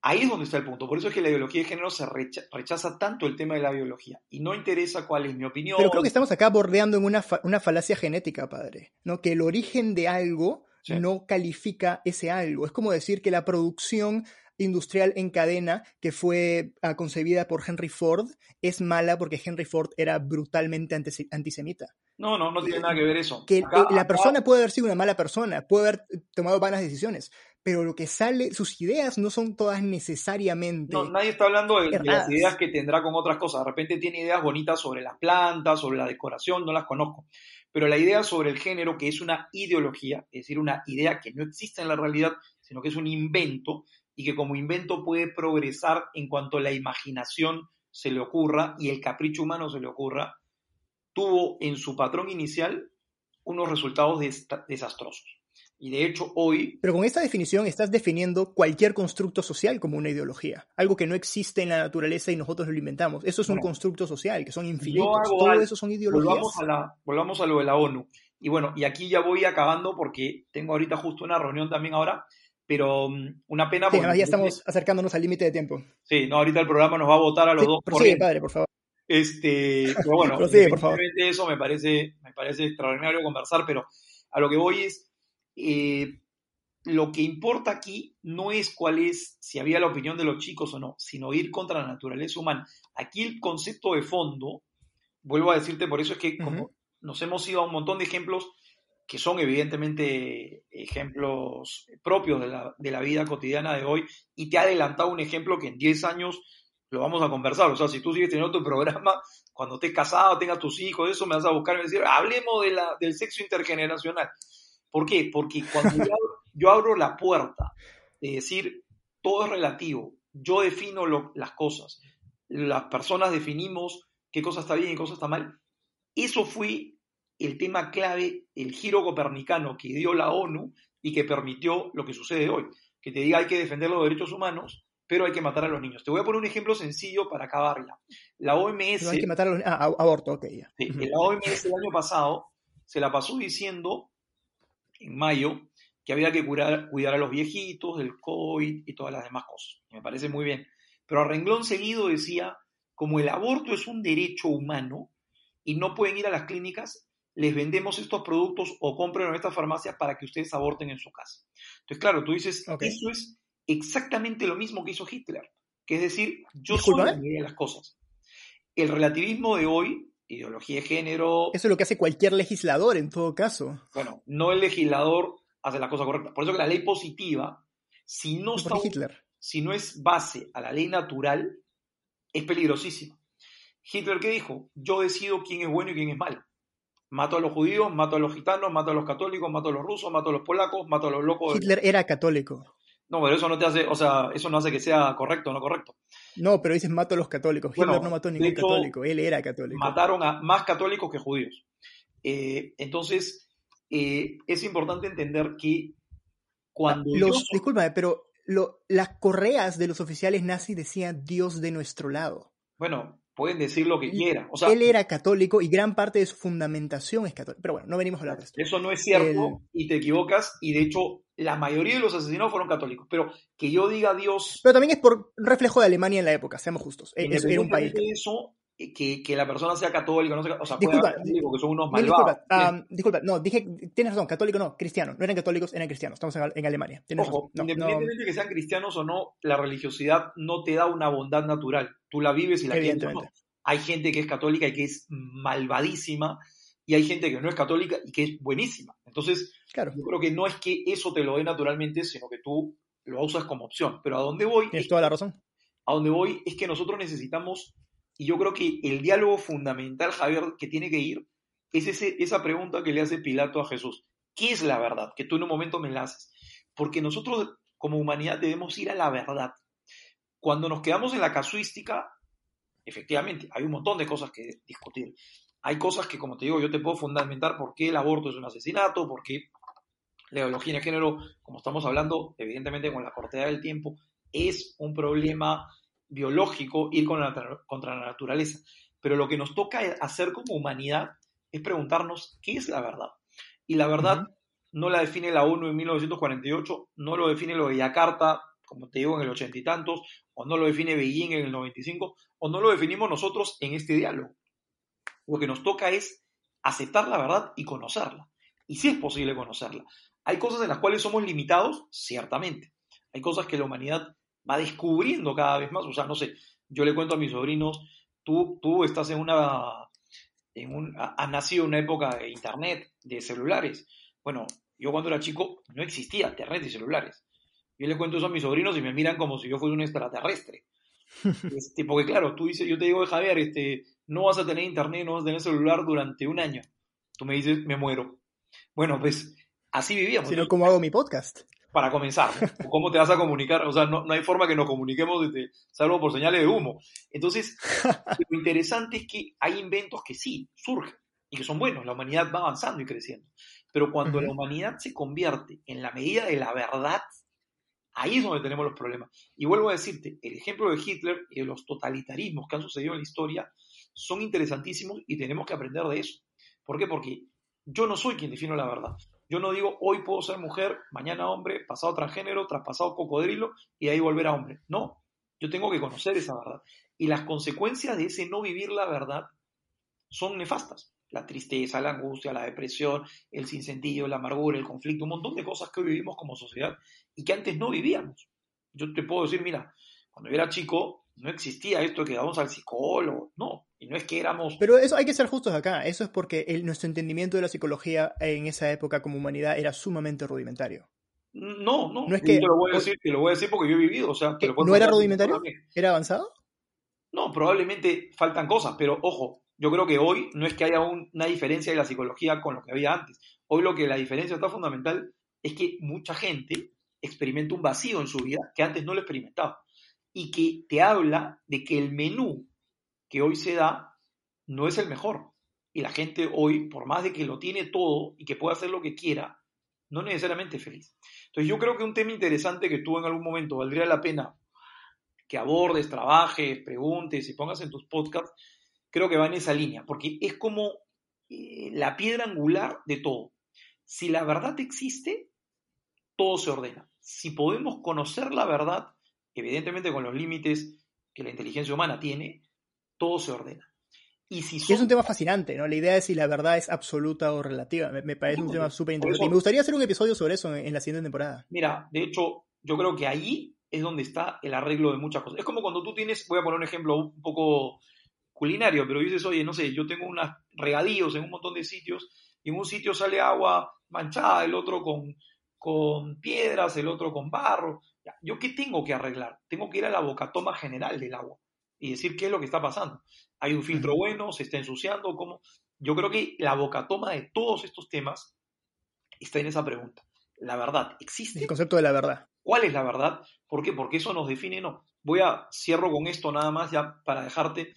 Ahí es donde está el punto. Por eso es que la ideología de género se rechaza, tanto el tema de la biología y no interesa cuál es mi opinión. Pero creo que estamos acá bordeando en una, una falacia genética, padre, ¿no? Que el origen de algo no califica ese algo. Es como decir que la producción industrial en cadena que fue ah, concebida por Henry Ford es mala porque Henry Ford era brutalmente antisemita. No, no, no tiene nada que ver eso. Que la persona puede haber sido una mala persona, puede haber tomado malas decisiones, pero lo que sale, sus ideas no son todas necesariamente. No, nadie está hablando de, las ideas que tendrá con otras cosas. De repente tiene ideas bonitas sobre las plantas, sobre la decoración, no las conozco. Pero la idea sobre el género, que es una ideología, es decir, una idea que no existe en la realidad, sino que es un invento, y que como invento puede progresar en cuanto la imaginación se le ocurra y el capricho humano se le ocurra, tuvo en su patrón inicial unos resultados desastrosos. Y de hecho hoy... Pero con esta definición estás definiendo cualquier constructo social como una ideología, algo que no existe en la naturaleza y nosotros lo inventamos. Eso es un constructo social, que son infinitos. Todo eso son ideologías. Volvamos a, la, volvamos a lo de la ONU. Y bueno, y aquí ya voy acabando porque tengo ahorita justo una reunión también ahora pero mm, una pena. Sí, ya estamos acercándonos al límite de tiempo. Sí, no, ahorita el programa nos va a votar a los dos. Sí, padre, por favor. Este, pero *laughs* bueno, por favor. eso me parece, me parece extraordinario conversar, pero a lo que voy es, eh, lo que importa aquí no es cuál es, si había la opinión de los chicos o no, sino ir contra la naturaleza humana. Aquí el concepto de fondo, vuelvo a decirte, por eso es que como nos hemos ido a un montón de ejemplos que son evidentemente ejemplos propios de la, de la, vida cotidiana de hoy, y te ha adelantado un ejemplo que en 10 años lo vamos a conversar. O sea, si tú sigues teniendo tu programa, cuando estés casado, tengas tus hijos, eso me vas a buscar y decir, hablemos de la, del sexo intergeneracional. ¿Por qué? Porque cuando yo, abro, la puerta de decir, todo es relativo, yo defino las cosas, las personas definimos qué cosa está bien y qué cosa está mal, eso fue el tema clave, el giro copernicano que dio la ONU y que permitió lo que sucede hoy, que te diga hay que defender los derechos humanos, pero hay que matar a los niños. Te voy a poner un ejemplo sencillo para acabarla. La OMS... hay que matar a los ah, aborto, ok. Sí, La OMS el año pasado se la pasó diciendo, en mayo, que había que cuidar, cuidar a los viejitos, del COVID y todas las demás cosas. Me parece muy bien. Pero a renglón seguido decía, como el aborto es un derecho humano y no pueden ir a las clínicas, les vendemos estos productos o compren en estas farmacias para que ustedes aborten en su casa. Entonces, claro, tú dices, eso es exactamente lo mismo que hizo Hitler, que es decir, yo soy la de las cosas. El relativismo de hoy, ideología de género... Eso es lo que hace cualquier legislador en todo caso. Bueno, no el legislador hace la cosa correcta. Por eso que la ley positiva, si no, está, Hitler? si no es base a la ley natural, es peligrosísima. Hitler, ¿qué dijo? Yo decido quién es bueno y quién es malo. Mato a los judíos, mato a los gitanos, mato a los católicos, mato a los rusos, mato a los polacos, mato a los locos. Hitler era católico. No, pero eso no te hace, o sea, eso no hace que sea correcto o no correcto. No, pero dices mato a los católicos. Hitler no mató a ningún católico, él era católico. Mataron a más católicos que judíos. Eh, entonces, eh, es importante entender que cuando. Los, Discúlpame, pero las correas de los oficiales nazis decían Dios de nuestro lado. Bueno, pueden decir lo que quieran. él era católico y gran parte de su fundamentación es católica. Pero bueno, no venimos a hablar de esto. Eso no es cierto y te equivocas. Y de hecho, la mayoría de los asesinados fueron católicos. Pero que yo diga Dios. Pero también es por reflejo de Alemania en la época, seamos justos. E-, era un país. Eso, que, que, la persona sea católica, no sea, o sea, disculpa, católico, que son unos malvados. Disculpa, disculpa, no, dije, tienes razón, católico no, cristiano, no eran católicos, eran cristianos, estamos en, Alemania. Ojo, independientemente de que sean cristianos o no, la religiosidad no te da una bondad natural, tú la vives y la quieres. Hay gente que es católica y que es malvadísima, y hay gente que no es católica y que es buenísima. Entonces, claro. yo creo que no es que eso te lo dé naturalmente, sino que tú lo usas como opción. Pero a dónde voy. Tienes toda la razón. A dónde voy es que nosotros necesitamos, y yo creo que el diálogo fundamental, Javier, que tiene que ir, es ese, esa pregunta que le hace Pilato a Jesús. ¿Qué es la verdad? Que tú en un momento me la haces. Porque nosotros como humanidad debemos ir a la verdad. Cuando nos quedamos en la casuística, efectivamente, hay un montón de cosas que discutir. Hay cosas que, como te digo, yo te puedo fundamentar por qué el aborto es un asesinato, por qué la ideología de género, como estamos hablando, evidentemente con la cortedad del tiempo, es un problema biológico ir contra la naturaleza. Pero lo que nos toca hacer como humanidad es preguntarnos qué es la verdad. Y la verdad no la define la ONU en 1948, no lo define lo de Yakarta, como te digo, en el ochenta y tantos, o no lo define Beijing en el 95, o no lo definimos nosotros en este diálogo. Lo que nos toca es aceptar la verdad y conocerla. Y si es posible conocerla. Hay cosas en las cuales somos limitados, ciertamente. Hay cosas que la humanidad va descubriendo cada vez más. O sea, no sé, yo le cuento a mis sobrinos, tú, tú estás en una, en un, has nacido en una época de internet, de celulares. Bueno, yo cuando era chico no existía internet y celulares. Yo le cuento eso a mis sobrinos y me miran como si yo fuera un extraterrestre. *laughs* Este, porque claro, tú dices, yo te digo, Javier, este, no vas a tener internet, no vas a tener celular durante un año. Tú me dices, me muero. Bueno, pues así vivíamos. Sino cómo hago mi podcast. Para comenzar, ¿cómo te vas a comunicar? O sea, no, no hay forma que nos comuniquemos, desde, salvo por señales de humo. Entonces, *laughs* lo interesante es que hay inventos que sí surgen y que son buenos. La humanidad va avanzando y creciendo. Pero cuando la humanidad se convierte en la medida de la verdad, ahí es donde tenemos los problemas. Y vuelvo a decirte, el ejemplo de Hitler y de los totalitarismos que han sucedido en la historia son interesantísimos y tenemos que aprender de eso. ¿Por qué? Porque yo no soy quien defino la verdad. Yo no digo hoy puedo ser mujer, mañana hombre, pasado transgénero, traspasado cocodrilo y ahí volver a hombre. No, yo tengo que conocer esa verdad. Y las consecuencias de ese no vivir la verdad son nefastas la tristeza, la angustia, la depresión, el sinsentido, la amargura, el conflicto, un montón de cosas que hoy vivimos como sociedad y que antes no vivíamos. Yo te puedo decir, mira, cuando yo era chico no existía esto que íbamos al psicólogo, no, y no es que éramos... Pero eso hay que ser justos acá, eso es porque nuestro entendimiento de la psicología en esa época como humanidad era sumamente rudimentario. No, no, no es que... Te lo voy a decir, te lo voy a decir porque yo he vivido, o sea... ¿No era rudimentario? ¿Era avanzado? No, probablemente faltan cosas, pero ojo, yo creo que hoy no es que haya una diferencia de la psicología con lo que había antes. Hoy lo que la diferencia está fundamental es que mucha gente experimenta un vacío en su vida que antes no lo experimentaba. Y que te habla de que el menú que hoy se da no es el mejor. Y la gente hoy, por más de que lo tiene todo y que pueda hacer lo que quiera, no necesariamente es feliz. Entonces yo creo que un tema interesante que tú en algún momento valdría la pena que abordes, trabajes, preguntes y pongas en tus podcasts creo que va en esa línea, porque es como eh, la piedra angular de todo. Si la verdad existe, todo se ordena. Si podemos conocer la verdad, evidentemente con los límites que la inteligencia humana tiene, todo se ordena. Y si Es un tema fascinante, ¿no? La idea de si la verdad es absoluta o relativa. Me, parece un tema súper interesante. y me gustaría hacer un episodio sobre eso en, la siguiente temporada. Mira, de hecho, yo creo que ahí es donde está el arreglo de muchas cosas. Es como cuando tú tienes, voy a poner un ejemplo un poco culinario, pero dices, oye, no sé, yo tengo unos regadíos en un montón de sitios, y en un sitio sale agua manchada, el otro con, con piedras, el otro con barro. ¿Yo qué tengo que arreglar? Tengo que ir a la bocatoma general del agua y decir qué es lo que está pasando. ¿Hay un filtro bueno? ¿Se está ensuciando? ¿Cómo? Yo creo que la bocatoma de todos estos temas está en esa pregunta. ¿La verdad existe? El concepto de la verdad. ¿Cuál es la verdad? ¿Por qué? Porque eso nos define, no. Voy a, cierro con esto nada más ya para dejarte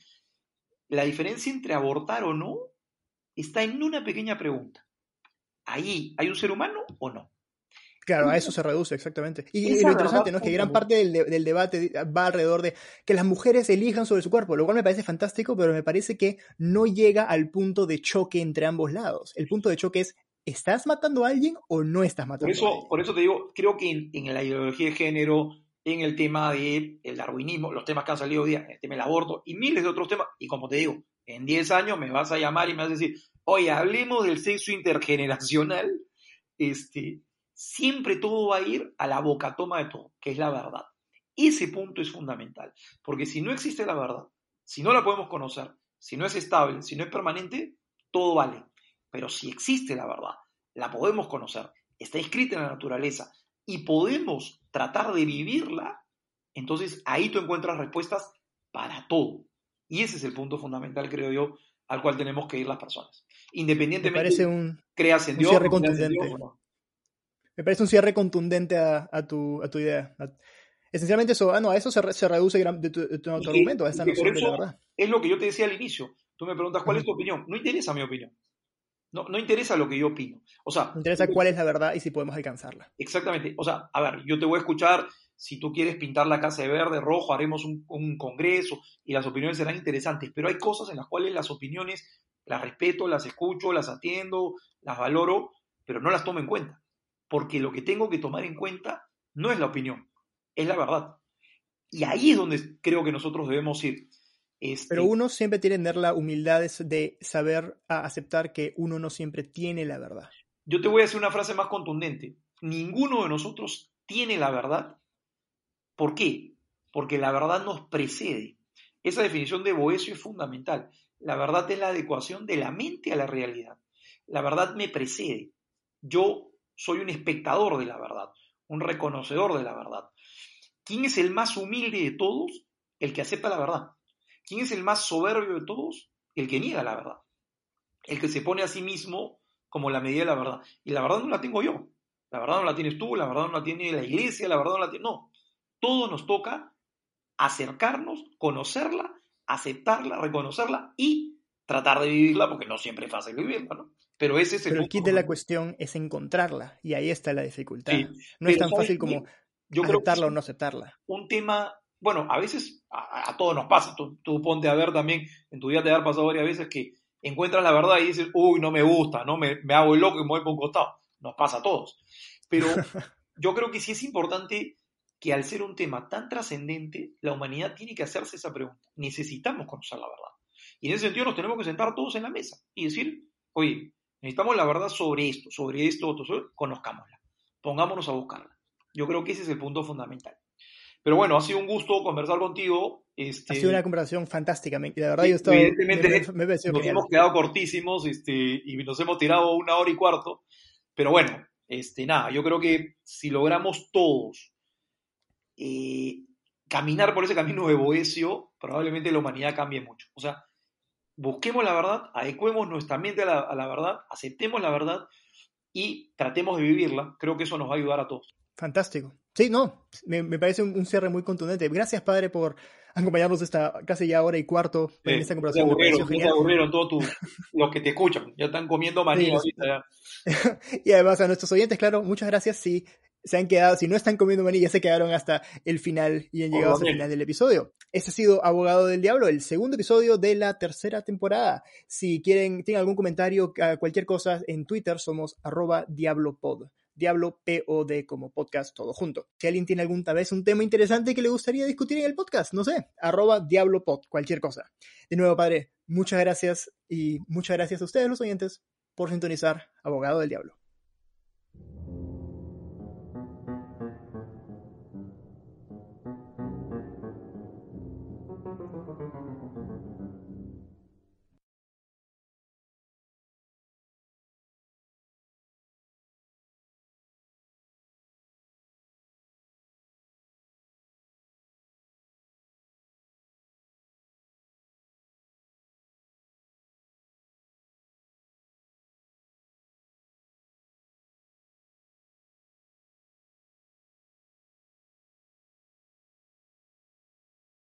la diferencia entre abortar o no está en una pequeña pregunta. ¿Ahí hay un ser humano o no? Claro, a eso se reduce, exactamente. Y, lo interesante, ¿no? Es que gran parte del, debate va alrededor de que las mujeres elijan sobre su cuerpo, lo cual me parece fantástico, pero me parece que no llega al punto de choque entre ambos lados. El punto de choque es, ¿estás matando a alguien o no estás matando por eso, a alguien? Por eso te digo, creo que en la ideología de género, en el tema del el darwinismo, los temas que han salido hoy día, el tema del aborto y miles de otros temas. Y como te digo, en 10 años me vas a llamar y me vas a decir, oye, hablemos del sexo intergeneracional. Este, siempre todo va a ir a la boca toma de todo, que es la verdad. Ese punto es fundamental, porque si no existe la verdad, si no la podemos conocer, si no es estable, si no es permanente, todo vale. Pero si existe la verdad, la podemos conocer, está escrita en la naturaleza y podemos tratar de vivirla, entonces ahí tú encuentras respuestas para todo. Y ese es el punto fundamental, creo yo, al cual tenemos que ir las personas. Independientemente Me parece un, creas en Dios, cierre contundente. Me parece un cierre contundente a, tu, a tu, idea. Esencialmente eso, ah, no, a eso se, se reduce de tu, de tu argumento, a esa noción de la verdad. Es lo que yo te decía al inicio. Tú me preguntas, ¿cuál es tu opinión? No interesa mi opinión. No, no interesa lo que yo opino. O sea, interesa cuál es la verdad y si podemos alcanzarla. Exactamente. O sea, a ver, yo te voy a escuchar. Si tú quieres pintar la casa de verde, rojo, haremos un, un congreso y las opiniones serán interesantes. Pero hay cosas en las cuales las opiniones las respeto, las escucho, las atiendo, las valoro, pero no las tomo en cuenta. Porque lo que tengo que tomar en cuenta no es la opinión, es la verdad. Y ahí es donde creo que nosotros debemos ir. Este, pero uno siempre tiene que tener la humildad de saber aceptar que uno no siempre tiene la verdad. Yo te voy a decir una frase más contundente. Ninguno de nosotros tiene la verdad. ¿Por qué? Porque la verdad nos precede. Esa definición de Boesio es fundamental. La verdad es la adecuación de la mente a la realidad. La verdad me precede. Yo soy un espectador de la verdad, un reconocedor de la verdad. ¿Quién es el más humilde de todos? El que acepta la verdad. ¿Quién es el más soberbio de todos? El que niega la verdad. El que se pone a sí mismo como la medida de la verdad. Y la verdad no la tengo yo. La verdad no la tienes tú, la verdad no la tiene la iglesia, la verdad no la tiene... No. Todo nos toca acercarnos, conocerla, aceptarla, reconocerla y tratar de vivirla, porque no siempre es fácil vivirla, ¿no? Pero ese es el, Pero el kit de la cuestión es encontrarla, y ahí está la dificultad. no es tan fácil como yo aceptarla o no aceptarla. Un tema, bueno, a veces a, todos nos pasa, tú, ponte a ver también, en tu día te ha pasado varias veces que encuentras la verdad y dices, uy, no me gusta, ¿no? Me, me hago el loco y me voy por un costado. Nos pasa a todos. Pero *laughs* yo creo que sí es importante que al ser un tema tan trascendente, la humanidad tiene que hacerse esa pregunta. Necesitamos conocer la verdad. Y en ese sentido nos tenemos que sentar todos en la mesa y decir, oye, necesitamos la verdad sobre esto, sobre esto, otro, sobre... conozcámosla, pongámonos a buscarla. Yo creo que ese es el punto fundamental. Pero bueno, ha sido un gusto conversar contigo. Este... Ha sido una conversación fantástica. La verdad, yo estaba. Evidentemente, me, nos hemos quedado cortísimos este, y nos hemos tirado una hora y cuarto. Pero bueno, este, nada, yo creo que si logramos todos eh, caminar por ese camino de Boesio, probablemente la humanidad cambie mucho. O sea, busquemos la verdad, adecuemos nuestra mente a la, verdad, aceptemos la verdad y tratemos de vivirla. Creo que eso nos va a ayudar a todos. Fantástico. Sí, no, me, parece un, cierre muy contundente. Gracias, padre, por acompañarnos esta casi ya hora y cuarto en esta conversación. Aburrieron, todos los que te escuchan. Ya están comiendo maní *laughs* y además a nuestros oyentes, claro, muchas gracias. Sí, se han quedado, si no están comiendo maní, ya se quedaron hasta el final y han llegado hasta el final del episodio. Este ha sido Abogado del Diablo, el segundo episodio de la tercera temporada. Si quieren, tienen algún comentario, cualquier cosa, en Twitter somos arroba diablopod. Diablo POD como podcast todo junto. Si alguien tiene algún tal vez un tema interesante que le gustaría discutir en el podcast, no sé, arroba diablopod, cualquier cosa. De nuevo, padre, muchas gracias y muchas gracias a ustedes los oyentes por sintonizar Abogado del Diablo.